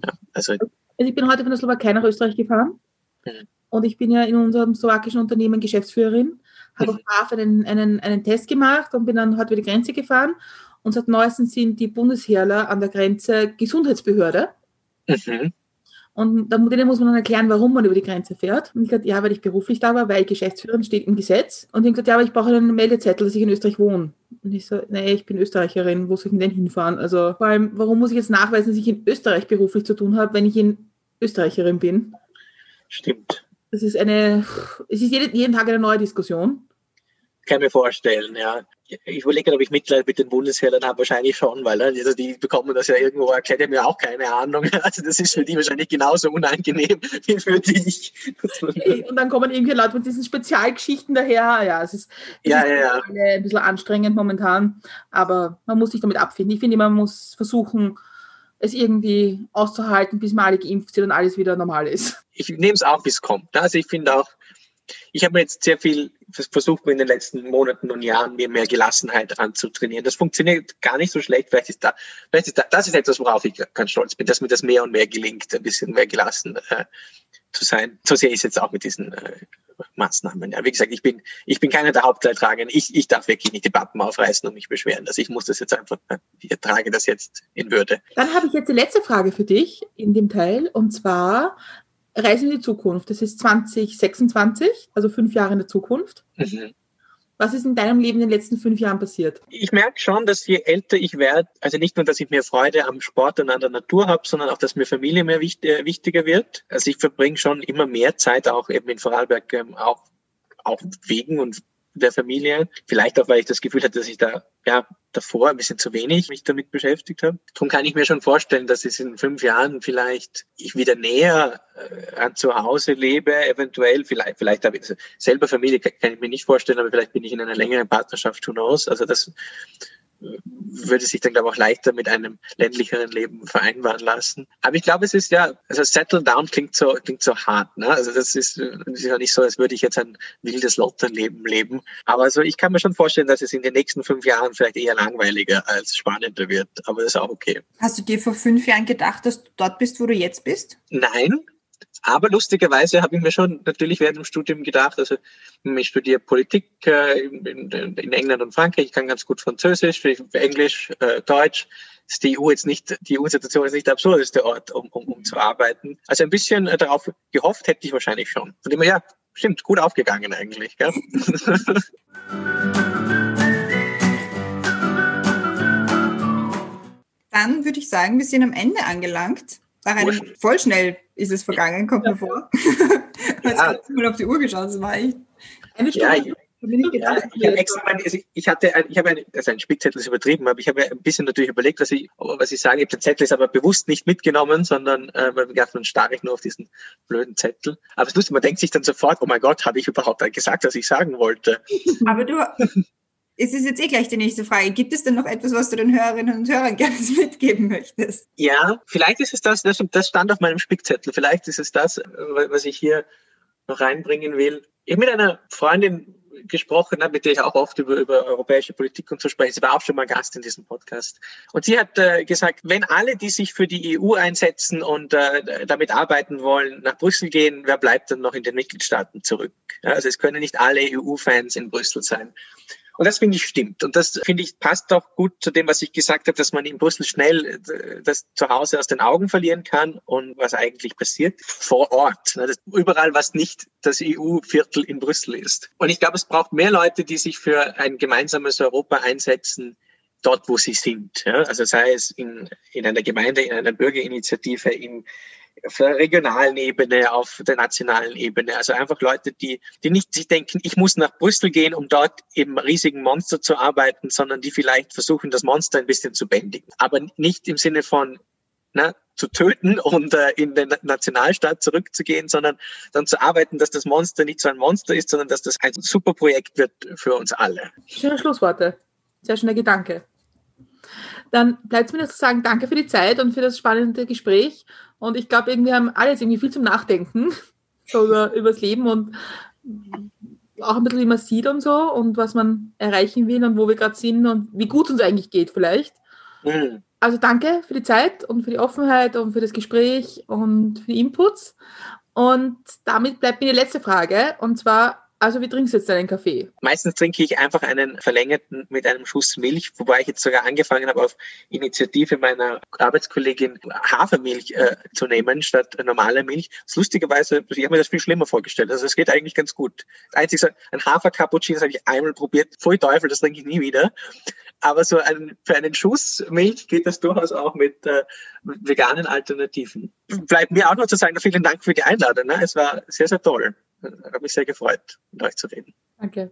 Ja, also, also ich bin heute von der Slowakei nach Österreich gefahren. Mhm. Und ich bin ja in unserem slowakischen Unternehmen Geschäftsführerin, habe mhm. auf einen, einen, einen Test gemacht und bin dann heute über die Grenze gefahren. Und seit neuestem sind die Bundesheerler an der Grenze Gesundheitsbehörde. Mhm. Und denen muss man dann erklären, warum man über die Grenze fährt. Und ich gesagt, ja, weil ich beruflich da war, weil Geschäftsführerin steht im Gesetz. Und ich gesagt, ja, aber ich brauche einen Meldezettel, dass ich in Österreich wohne. Und ich so, nee, ich bin Österreicherin, wo soll ich denn hinfahren? Also vor allem, warum muss ich jetzt nachweisen, dass ich in Österreich beruflich zu tun habe, wenn ich in Österreicherin bin? Stimmt. Das ist eine, es ist jeden, jeden Tag eine neue Diskussion. Kann mir vorstellen, ja ich überlege, ob ich Mitleid mit den Bundesheeren habe, wahrscheinlich schon, weil also die bekommen das ja irgendwo erklärt, die haben ja auch keine Ahnung. [laughs] Also das ist für die wahrscheinlich genauso unangenehm [laughs] wie für dich. Und dann kommen irgendwie Leute mit diesen Spezialgeschichten daher. Ja, es ist, ja, ist ja, ja. ein bisschen anstrengend momentan, aber man muss sich damit abfinden. Ich finde, man muss versuchen, es irgendwie auszuhalten, bis mal alle geimpft sind und alles wieder normal ist. Ich nehme es auch, bis es kommt. Also ich finde auch, ich habe mir jetzt sehr viel versucht, in den letzten Monaten und Jahren mir mehr Gelassenheit anzutrainieren. Das funktioniert gar nicht so schlecht. Vielleicht ist da, vielleicht ist da, das ist etwas, worauf ich ganz stolz bin, dass mir das mehr und mehr gelingt, ein bisschen mehr gelassen äh, zu sein. So sehe ich es jetzt auch mit diesen äh, Maßnahmen. Ja, wie gesagt, ich bin, ich bin keiner der Hauptleidtragenden. Ich, ich darf wirklich nicht die Pappen aufreißen und mich beschweren. Also ich muss das jetzt einfach, äh, ich trage das jetzt in Würde. Dann habe ich jetzt die letzte Frage für dich in dem Teil. Und zwar, Reisen in die Zukunft. Das ist 2026, also fünf Jahre in der Zukunft. Mhm. Was ist in deinem Leben in den letzten fünf Jahren passiert? Ich merke schon, dass je älter ich werde, also nicht nur, dass ich mehr Freude am Sport und an der Natur habe, sondern auch, dass mir Familie mehr wichtig, äh, wichtiger wird. Also ich verbringe schon immer mehr Zeit auch eben in Vorarlberg, ähm, auch, auch wegen und der Familie. Vielleicht auch, weil ich das Gefühl hatte, dass ich da ja davor ein bisschen zu wenig mich damit beschäftigt habe. Darum kann ich mir schon vorstellen, dass es in fünf Jahren vielleicht ich wieder näher äh, an zu Hause lebe, eventuell. Vielleicht, vielleicht habe ich also selber Familie, kann, kann ich mir nicht vorstellen, aber vielleicht bin ich in einer längeren Partnerschaft, who knows. Also das würde sich dann, glaube ich, auch leichter mit einem ländlicheren Leben vereinbaren lassen. Aber ich glaube, es ist ja, also Settle Down klingt so, klingt so hart, ne? Also das ist, das ist ja nicht so, als würde ich jetzt ein wildes Lotterleben leben. Aber also ich kann mir schon vorstellen, dass es in den nächsten fünf Jahren vielleicht eher langweiliger als spannender wird. Aber das ist auch okay. Hast du dir vor fünf Jahren gedacht, dass du dort bist, wo du jetzt bist? Nein, aber lustigerweise habe ich mir schon natürlich während dem Studium gedacht, also ich studiere Politik äh, in, England und Frankreich, ich kann ganz gut Französisch, Englisch, äh, Deutsch. Ist die EU jetzt nicht, EU-Situation ist nicht der absurdeste Ort, um, um, um zu arbeiten. Also ein bisschen äh, darauf gehofft hätte ich wahrscheinlich schon. Von dem ja, stimmt, gut aufgegangen eigentlich. Gell? [laughs] Dann würde ich sagen, wir sind am Ende angelangt. Nach einem voll schnell ist es vergangen, kommt ja. mir vor. Jetzt [laughs] ja. mal auf die Uhr geschaut, das war echt eine Stunde. Ja, ja, ich habe extra, also ich hatte, ein, ich habe ein, also ein Spickzettel ist übertrieben, aber ich habe ein bisschen natürlich überlegt, was ich, was ich sage. Ich habe den Zettel ist aber bewusst nicht mitgenommen, sondern äh, weil gedacht, dann starre ich nur auf diesen blöden Zettel. Aber es ist lustig, man denkt sich dann sofort, oh mein Gott, habe ich überhaupt gesagt, was ich sagen wollte? Aber du, es ist jetzt eh gleich die nächste Frage. Gibt es denn noch etwas, was du den Hörerinnen und Hörern [laughs] gerne mitgeben möchtest? Ja, vielleicht ist es das, das stand auf meinem Spickzettel. Vielleicht ist es das, was ich hier noch reinbringen will. Ich habe mit einer Freundin gesprochen, ne, mit der ich auch oft über, über europäische Politik und so spreche. Sie war auch schon mal Gast in diesem Podcast. Und sie hat äh, gesagt, wenn alle, die sich für die EU einsetzen und äh, damit arbeiten wollen, nach Brüssel gehen, wer bleibt dann noch in den Mitgliedstaaten zurück? Ja, also es können nicht alle EU-Fans in Brüssel sein. Und das finde ich stimmt. Und das finde ich passt auch gut zu dem, was ich gesagt habe, dass man in Brüssel schnell äh, das Zuhause aus den Augen verlieren kann und was eigentlich passiert vor Ort. Ne, überall, was nicht das EU-Viertel in Brüssel ist. Und ich glaube, es braucht mehr Leute, die sich für ein gemeinsames Europa einsetzen, dort, wo sie sind. Ja? Also sei es in, in einer Gemeinde, in einer Bürgerinitiative, in, auf der regionalen Ebene, auf der nationalen Ebene. Also einfach Leute, die, die nicht sich denken, ich muss nach Brüssel gehen, um dort im riesigen Monster zu arbeiten, sondern die vielleicht versuchen, das Monster ein bisschen zu bändigen. Aber nicht im Sinne von, ne, zu töten und äh, in den Nationalstaat zurückzugehen, sondern dann zu arbeiten, dass das Monster nicht so ein Monster ist, sondern dass das ein super Projekt wird für uns alle. Schöne Schlussworte. Sehr schöner Gedanke. Dann bleibt es mir noch zu sagen, danke für die Zeit und für das spannende Gespräch. Und ich glaube, wir haben alles irgendwie viel zum Nachdenken [laughs] so über, über das Leben und auch ein bisschen, wie man sieht und so und was man erreichen will und wo wir gerade sind und wie gut es uns eigentlich geht vielleicht. Mhm. Also danke für die Zeit und für die Offenheit und für das Gespräch und für die Inputs. Und damit bleibt mir die letzte Frage und zwar, also wie trinkst du jetzt deinen Kaffee? Meistens trinke ich einfach einen verlängerten mit einem Schuss Milch, wobei ich jetzt sogar angefangen habe, auf Initiative meiner Arbeitskollegin Hafermilch äh, zu nehmen statt normaler Milch. Lustigerweise, ich habe mir das viel schlimmer vorgestellt. Also es geht eigentlich ganz gut. Das Einzige, ein Hafer-Cappuccino, habe ich einmal probiert. Voll Teufel, das trinke ich nie wieder. Aber so ein, für einen Schuss Milch geht das durchaus auch mit, äh, veganen Alternativen. Bleibt mir auch noch zu sagen, vielen Dank für die Einladung. Ne? Es war sehr, sehr toll. Hat mich sehr gefreut, mit euch zu reden. Danke.